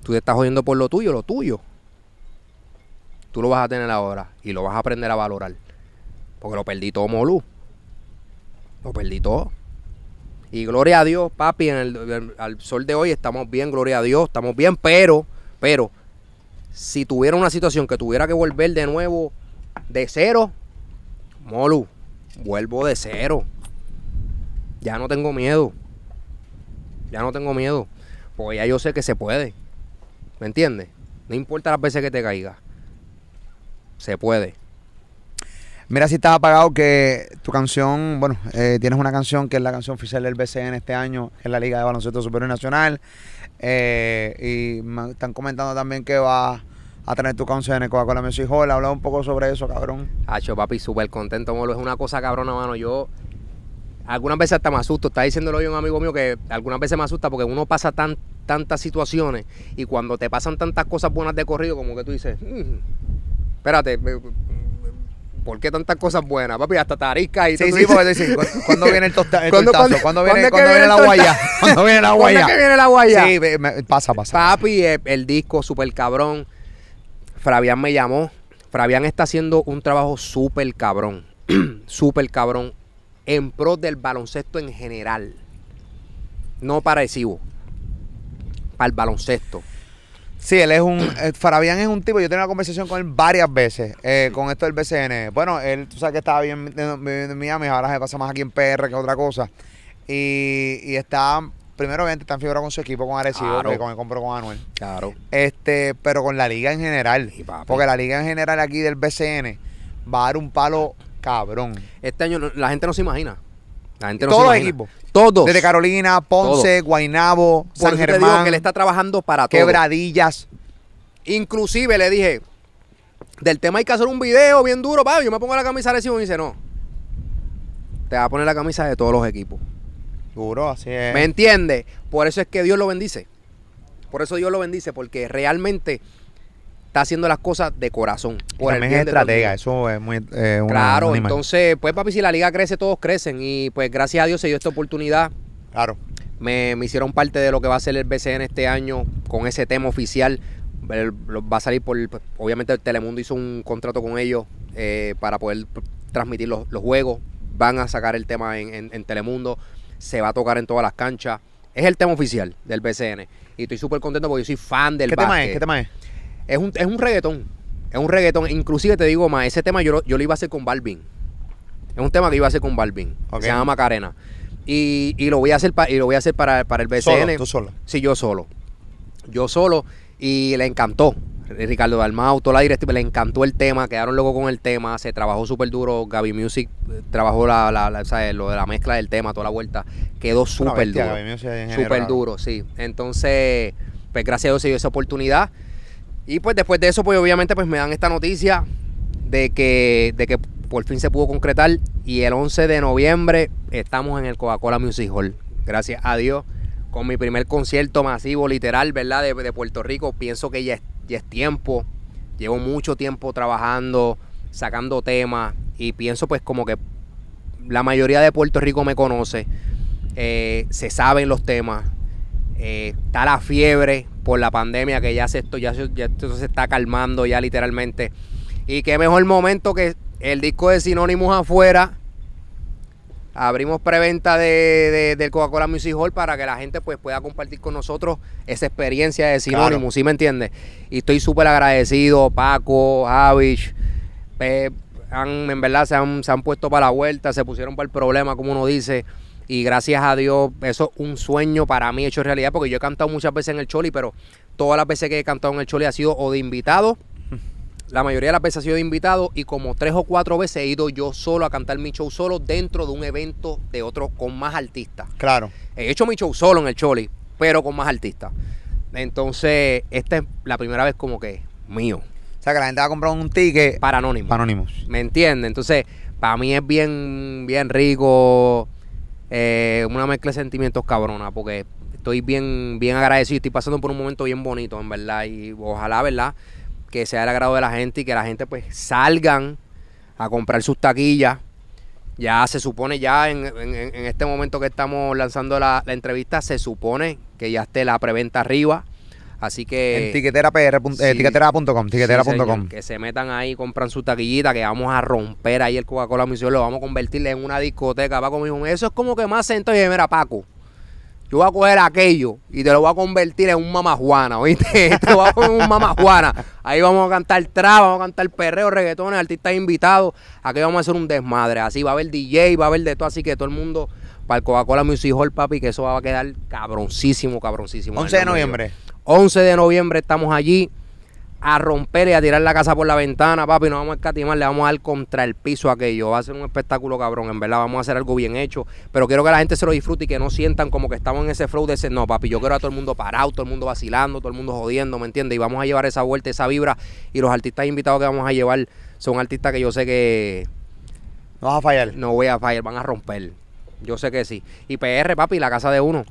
Tú te estás jodiendo por lo tuyo, lo tuyo. Tú lo vas a tener ahora y lo vas a aprender a valorar. Porque lo perdí todo, Molu. Lo perdí todo. Y gloria a Dios, papi, en el, al sol de hoy estamos bien, gloria a Dios, estamos bien, pero, pero, si tuviera una situación que tuviera que volver de nuevo de cero, Molu, vuelvo de cero. Ya no tengo miedo. Ya no tengo miedo. Porque ya yo sé que se puede. ¿Me entiendes? No importa las veces que te caiga. Se puede. Mira si estaba apagado que tu canción, bueno, eh, tienes una canción que es la canción oficial del BCN este año en la Liga de Baloncesto Superior Nacional. eh, y me están comentando también que vas a tener tu canción en Coca-Cola Music Hall. Habla un poco sobre eso, cabrón. Hacho, papi, súper contento, Molo. Es una cosa cabrona, mano. Yo algunas veces hasta me asusto. Está diciéndolo hoy un amigo mío que algunas veces me asusta porque uno pasa tan, tantas situaciones y cuando te pasan tantas cosas buenas de corrido, como que tú dices, "Mm, espérate, ¿por qué tantas cosas buenas? Papi, hasta tarisca y Sí, sí, porque decir, *laughs* ¿cu- ¿cuándo viene el, tosta, el ¿Cuándo- cuándo- ¿Cuándo viene, cuándo cuándo la el guaya? *laughs* ¿Cuándo viene la ¿Cuándo guaya? que viene la guaya? Sí, me- pasa, pasa. Papi, eh, el disco súper cabrón. Fabián me llamó. Fabián está haciendo un trabajo súper cabrón. súper *clears throat* cabrón. En pro del baloncesto en general. No para Recibo. Para el baloncesto. Sí, él es un. eh, Fabián es un tipo. Yo tengo una conversación con él varias veces eh, con esto del BCN. Bueno, él, tú sabes que estaba bien viviendo en Miami, ahora se pasa más aquí en PR que otra cosa. Y, y está. Primero, obviamente, está en figura con su equipo, con Arecibo, Claro. que con el compró con Anuel. Claro. Este, pero con la liga en general. Sí. Porque la liga en general aquí del BCN va a dar un palo cabrón. Este año no- la gente no se imagina. La gente no Todos se los imagina. equipos. Todos. Desde Carolina, Ponce, Guaynabo, Por San eso te digo Germán, que él está trabajando para todo. Quebradillas. Inclusive le dije, del tema hay que hacer un video bien duro, papi. Yo me pongo la camisa de Recibo y me dice, no. Te va a poner la camisa de todos los equipos. Duro, así es. ¿Me entiendes? Por eso es que Dios lo bendice. Por eso Dios lo bendice, porque realmente está haciendo las cosas de corazón. Por el también bien es el estratega, eso es muy eh, una- Claro, entonces, pues papi, si la liga crece, todos crecen. Y pues gracias a Dios se dio esta oportunidad. Claro. Me, me hicieron parte de lo que va a ser el BCN este año con ese tema oficial. El- lo- va a salir por. pues, Obviamente, Telemundo hizo un contrato con ellos eh, para poder transmitir los, los juegos. Van a sacar el tema en, en- en Telemundo. Se va a tocar en todas las canchas. Es el tema oficial del BCN. Y estoy súper contento porque yo soy fan del ¿Qué tema básquet. es? ¿Qué tema es? Es un, es un reggaetón. Es un reggaetón. Inclusive te digo más, ese tema yo, lo- yo lo iba a hacer con Balvin. Es un tema que iba a hacer con Balvin. Se llama Macarena. Y, y lo voy a hacer, pa- y lo voy a hacer para, para el BCN. Solo, tú solo. Sí, yo solo. Yo solo. Y le encantó. Ricardo Dalmau, toda la directiva, le encantó el tema, quedaron luego con el tema, se trabajó súper duro, Gaby Music eh, trabajó la, la, la- ¿sabes? lo de la mezcla del tema, toda la vuelta, quedó súper duro. Súper duro, sí. Entonces, pues gracias a Dios se dio esa oportunidad. Y pues después de eso, pues obviamente pues me dan esta noticia de que, de que por fin se pudo concretar y el 11 de noviembre estamos en el Coca-Cola Music Hall. Gracias a Dios, con mi primer concierto masivo, literal, ¿verdad? De, Puerto Rico. Pienso que ya es, ya es tiempo. Llevo mucho tiempo trabajando, sacando temas y pienso pues como que la mayoría de Puerto Rico me conoce. Eh, se saben los temas. Eh, está la fiebre por la pandemia que ya se, esto, ya, se- ya esto se está calmando ya literalmente. Y qué mejor momento que el disco de Sinónimos afuera. Abrimos preventa de, de- del Coca-Cola Music Hall para que la gente pues pueda compartir con nosotros esa experiencia de Sinónimos, Claro. ¿sí me entiendes? Y estoy súper agradecido, Paco, Javich, eh, han, en verdad se han, se han puesto para la vuelta, se pusieron para el problema, como uno dice. Y gracias a Dios, eso es un sueño para mí hecho realidad, porque yo he cantado muchas veces en el Choli, pero todas las veces que he cantado en el Choli ha sido o de invitado, *laughs* la mayoría de las veces ha sido de invitado, y como tres o cuatro veces he ido yo solo a cantar mi show solo dentro de un evento de otro con más artistas. Claro. He hecho mi show solo en el Choli, pero con más artistas. Entonces, esta es la primera vez como que mío, O sea, que la gente va a comprar un ticket para Anónimo. para Anonymous. ¿Me entiendes? Entonces, para mí es bien, bien rico, eh, una mezcla de sentimientos cabrona, porque estoy bien, bien agradecido, estoy pasando por un momento bien bonito, en verdad, y ojalá, ¿verdad? Que sea el agrado de la gente y que la gente pues salgan a comprar sus taquillas. Ya se supone, ya en, en- este momento que estamos lanzando la, la entrevista, se supone que ya esté la preventa arriba. Así que... en eh, sí. tiquetera.com, Sí, tiquetera.com. señor, que se metan ahí, compran su taquillita, que vamos a romper ahí el Coca-Cola Music, lo vamos a convertir en una discoteca. Paco me dijo, eso es como que más yo, mira, Paco, yo voy a coger aquello y te lo voy a convertir en un mamajuana, ¿oíste? *laughs* te voy a poner un mamajuana. Ahí vamos a cantar trap, vamos a cantar perreo, reggaetones, artistas invitados. Aquí vamos a hacer un desmadre. Así va a haber DJ, va a haber de todo, así que todo el mundo para el Coca-Cola Music Hall, papi, que eso va a quedar cabroncísimo, cabroncísimo. 11 de noviembre. 11 de noviembre estamos allí a romper y a tirar la casa por la ventana, papi. No vamos a escatimar, le vamos a dar contra el piso aquello. Va a ser un espectáculo cabrón, en verdad. Vamos a hacer algo bien hecho. Pero quiero que la gente se lo disfrute y que no sientan como que estamos en ese flow de ese. No, papi, yo quiero a todo el mundo parado, todo el mundo vacilando, todo el mundo jodiendo, ¿me entiendes? Y vamos a llevar esa vuelta, esa vibra. Y los artistas invitados que vamos a llevar son artistas que yo sé que No vas a fallar. no voy a fallar, van a romper. Yo sé que sí. Y PR, papi, la casa de uno.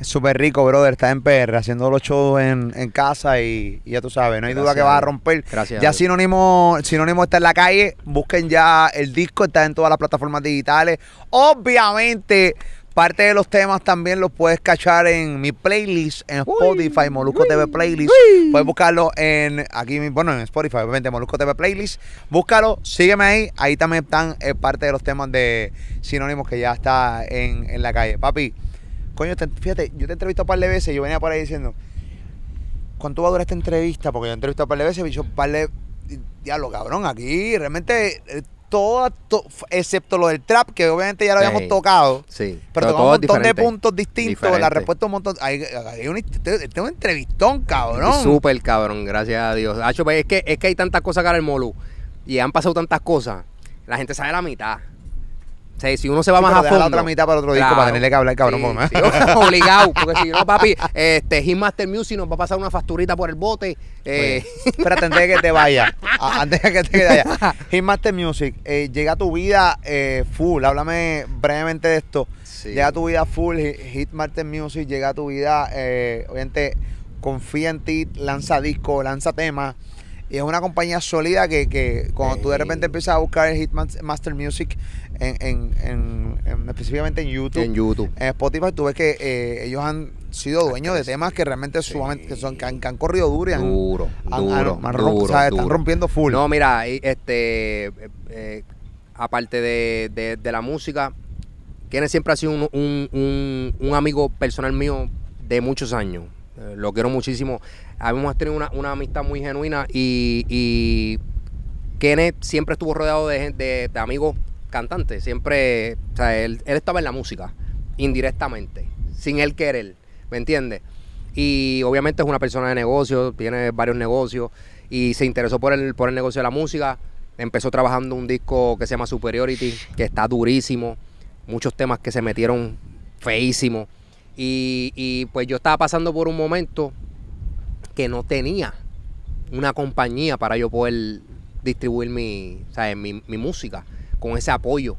Es súper rico, brother. Está en PR haciendo los shows en, en casa y, y ya tú sabes, no hay duda que vas a romper. Gracias Ya. Sinónimo, Sinónimo está en la calle. Busquen ya el disco, está en todas las plataformas digitales. Obviamente, parte de los temas también los puedes cachar en mi playlist en Spotify, Molusco TV Playlist. Puedes buscarlo en aquí, bueno, en Spotify, obviamente, Molusco TV Playlist. Búscalo, sígueme ahí. Ahí también están eh, parte de los temas de Sinónimos que ya está en, en la calle. Papi, coño, te- fíjate, yo te he entrevistado un par de veces. Yo venía por ahí diciendo, ¿cuánto va a durar esta entrevista? Porque yo he entrevistado un par de veces y yo un par de. Diablo, cabrón, aquí realmente eh, todo, to- excepto lo del trap, que obviamente ya lo habíamos Sí. tocado. Sí. Pero tocamos un montón de puntos distintos. La respuesta un montón. Hay, hay un, este, este es un entrevistón, cabrón. Súper cabrón, gracias a Dios. Hacho, pues, es, que, es que hay tantas cosas en el Molu y han pasado tantas cosas. La gente sabe la mitad. O sea, si uno se va Sí, más a deja la fondo. otra mitad para otro disco, para tenerle que hablar, cabrón, Sí, por *laughs* obligado. Porque si no, *laughs* papi, este, Hitmaster Music nos va a pasar una facturita por el bote. Eh, Espérate, antes de que te vaya. Antes de que te vaya. *laughs* Hitmaster Music, eh, llega a tu vida eh, full. Háblame brevemente de esto. sí. Llega a tu vida full. Hi- Hitmaster Music llega a tu vida. Eh, obviamente, confía en ti, lanza disco, lanza temas. Y es una compañía sólida que, que cuando tú de repente empiezas a buscar el Hitmaster Music, en, en, en- en- específicamente en YouTube, en YouTube. en Spotify, tú ves que eh, ellos han sido dueños de temas que realmente Sí. sumamente, que son, que han, que han corrido duro y han, Duro, han- duro, han- duro, están duro. rompiendo full. No, mira, este, eh, eh, aparte de, de- de la música, Kenneth siempre ha sido un, un- un- un amigo personal mío de muchos años. Eh, lo quiero muchísimo. Habíamos tenido una, una amistad muy genuina y, y Kenneth siempre estuvo rodeado de, de- de amigos cantantes. Siempre, o sea, él, él estaba en la música, indirectamente, sin él querer, ¿me entiendes? Y obviamente es una persona de negocio, tiene varios negocios y se interesó por el, por el negocio de la música. Empezó trabajando un disco que se llama Superiority, que está durísimo. Muchos temas que se metieron feísimos. Y, y pues yo estaba pasando por un momento que no tenía una compañía para yo poder distribuir mi, ¿sabes? mi, mi música con ese apoyo.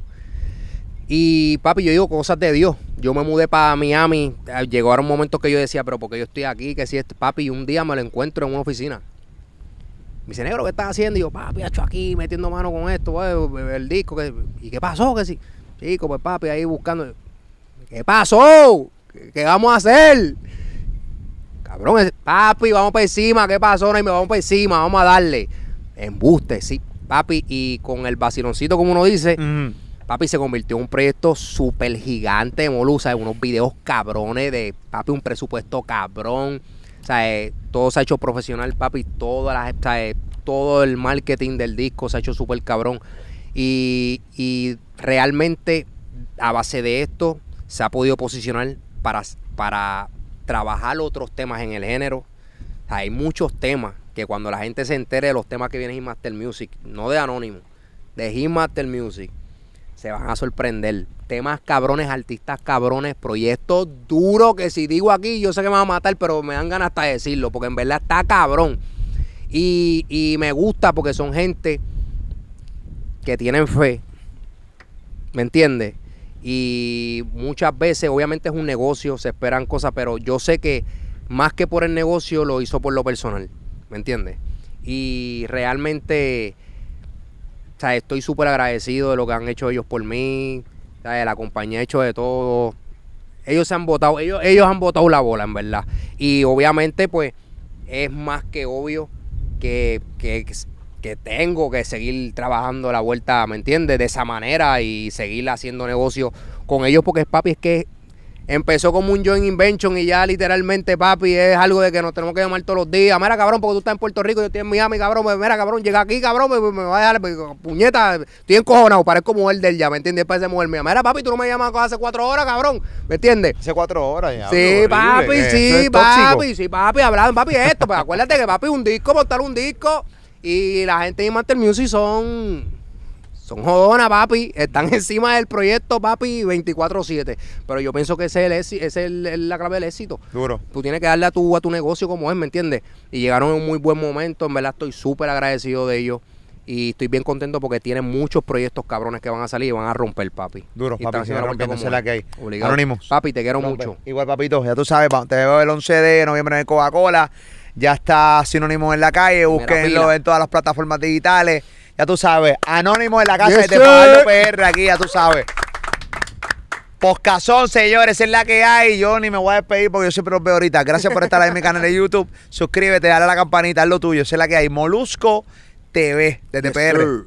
Y papi, yo digo cosas de Dios. Yo me mudé para Miami. eh, Llegó ahora un momento que yo decía, pero porque yo estoy aquí, que si este papi, un día me lo encuentro en una oficina. Me dice, negro, ¿qué estás haciendo? Y yo, papi, hecho aquí, metiendo mano con esto, eh, el disco. que- ¿Y qué pasó? Que sí. Chico, pues papi, ahí buscando. ¿Qué pasó? ¿Qué, vamos a hacer? Cabrón, papi, vamos para encima. ¿Qué pasó? Y me vamos para encima, vamos a darle. Embuste, sí, papi. Y con el vaciloncito, como uno dice. Papi, se convirtió en un proyecto súper gigante de Molu, ¿sabes? Unos videos cabrones de, papi, un presupuesto cabrón. ¿Sabes? Todo se ha hecho profesional, papi. Todas las, ¿sabes? Todo el marketing del disco se ha hecho súper cabrón. Y, y realmente, a base de esto, se ha podido posicionar para, para trabajar otros temas en el género. O sea, hay muchos temas que cuando la gente se entere de los temas que vienen en Master Music, no de Anónimo, de Hit Master Music, se van a sorprender. Temas cabrones, artistas cabrones, proyectos duros que si digo aquí, yo sé que me van a matar, pero me dan ganas hasta de decirlo, porque en verdad está cabrón. Y, y me gusta porque son gente que tienen fe, ¿me entiendes? Y muchas veces, obviamente es un negocio, se esperan cosas, pero yo sé que más que por el negocio lo hizo por lo personal, ¿me entiendes? Y realmente, o sea, estoy súper agradecido de lo que han hecho ellos por mí, ¿sabes? la compañía ha hecho de todo. Ellos se han votado, ellos, ellos han votado la bola, en verdad. Y obviamente, pues, es más que obvio que, que, que tengo que seguir trabajando la vuelta, ¿me entiendes? De esa manera y seguir haciendo negocio con ellos, porque papi, es que empezó como un joint invention y ya literalmente, papi, es algo de que nos tenemos que llamar todos los días. Mira, cabrón, porque tú estás en Puerto Rico, yo estoy en Miami, cabrón. pues, Mira, cabrón, llega aquí, cabrón, me, me va a dejar, pues, puñeta, estoy encojonado, parezco mujer del ya, ¿me entiendes? Después de mujer mía. Mira, papi, tú no me llamas hace cuatro horas, cabrón, ¿me entiendes? Hace cuatro horas ya. Sí, papi, sí, papi, sí, papi, hablando, papi, esto, pues acuérdate que papi, un disco, montar un disco y la gente de Master Music son son jodonas, papi, están *laughs* encima del proyecto, papi, 24/7, pero yo pienso que ese es, el ese es el- la clave del éxito. Duro. Tú tienes que darle a tu, a tu negocio como es, ¿me entiendes? Y llegaron en un muy buen momento, en verdad estoy súper agradecido de ellos y estoy bien contento porque tienen muchos proyectos cabrones que van a salir y van a romper, papi. Duro, Y papi, haciendo sigue la que hay. Obligado. Anónimos. Papi, te quiero mucho. Igual, papito, ya tú sabes, te veo el 11 de noviembre en Coca-Cola. Ya está Sinónimo en la calle. Búsquenlo en todas las plataformas digitales. Ya tú sabes, Anónimo en la casa Yes, de. Pablo PR aquí, ya tú sabes. Poscazón, señores, es la que hay. Yo ni me voy a despedir porque yo siempre los veo ahorita. Gracias por estar ahí en mi canal de YouTube. Suscríbete, dale a la campanita, es lo tuyo. Esa es la que hay. Molusco TV desde Yes, PR. sir.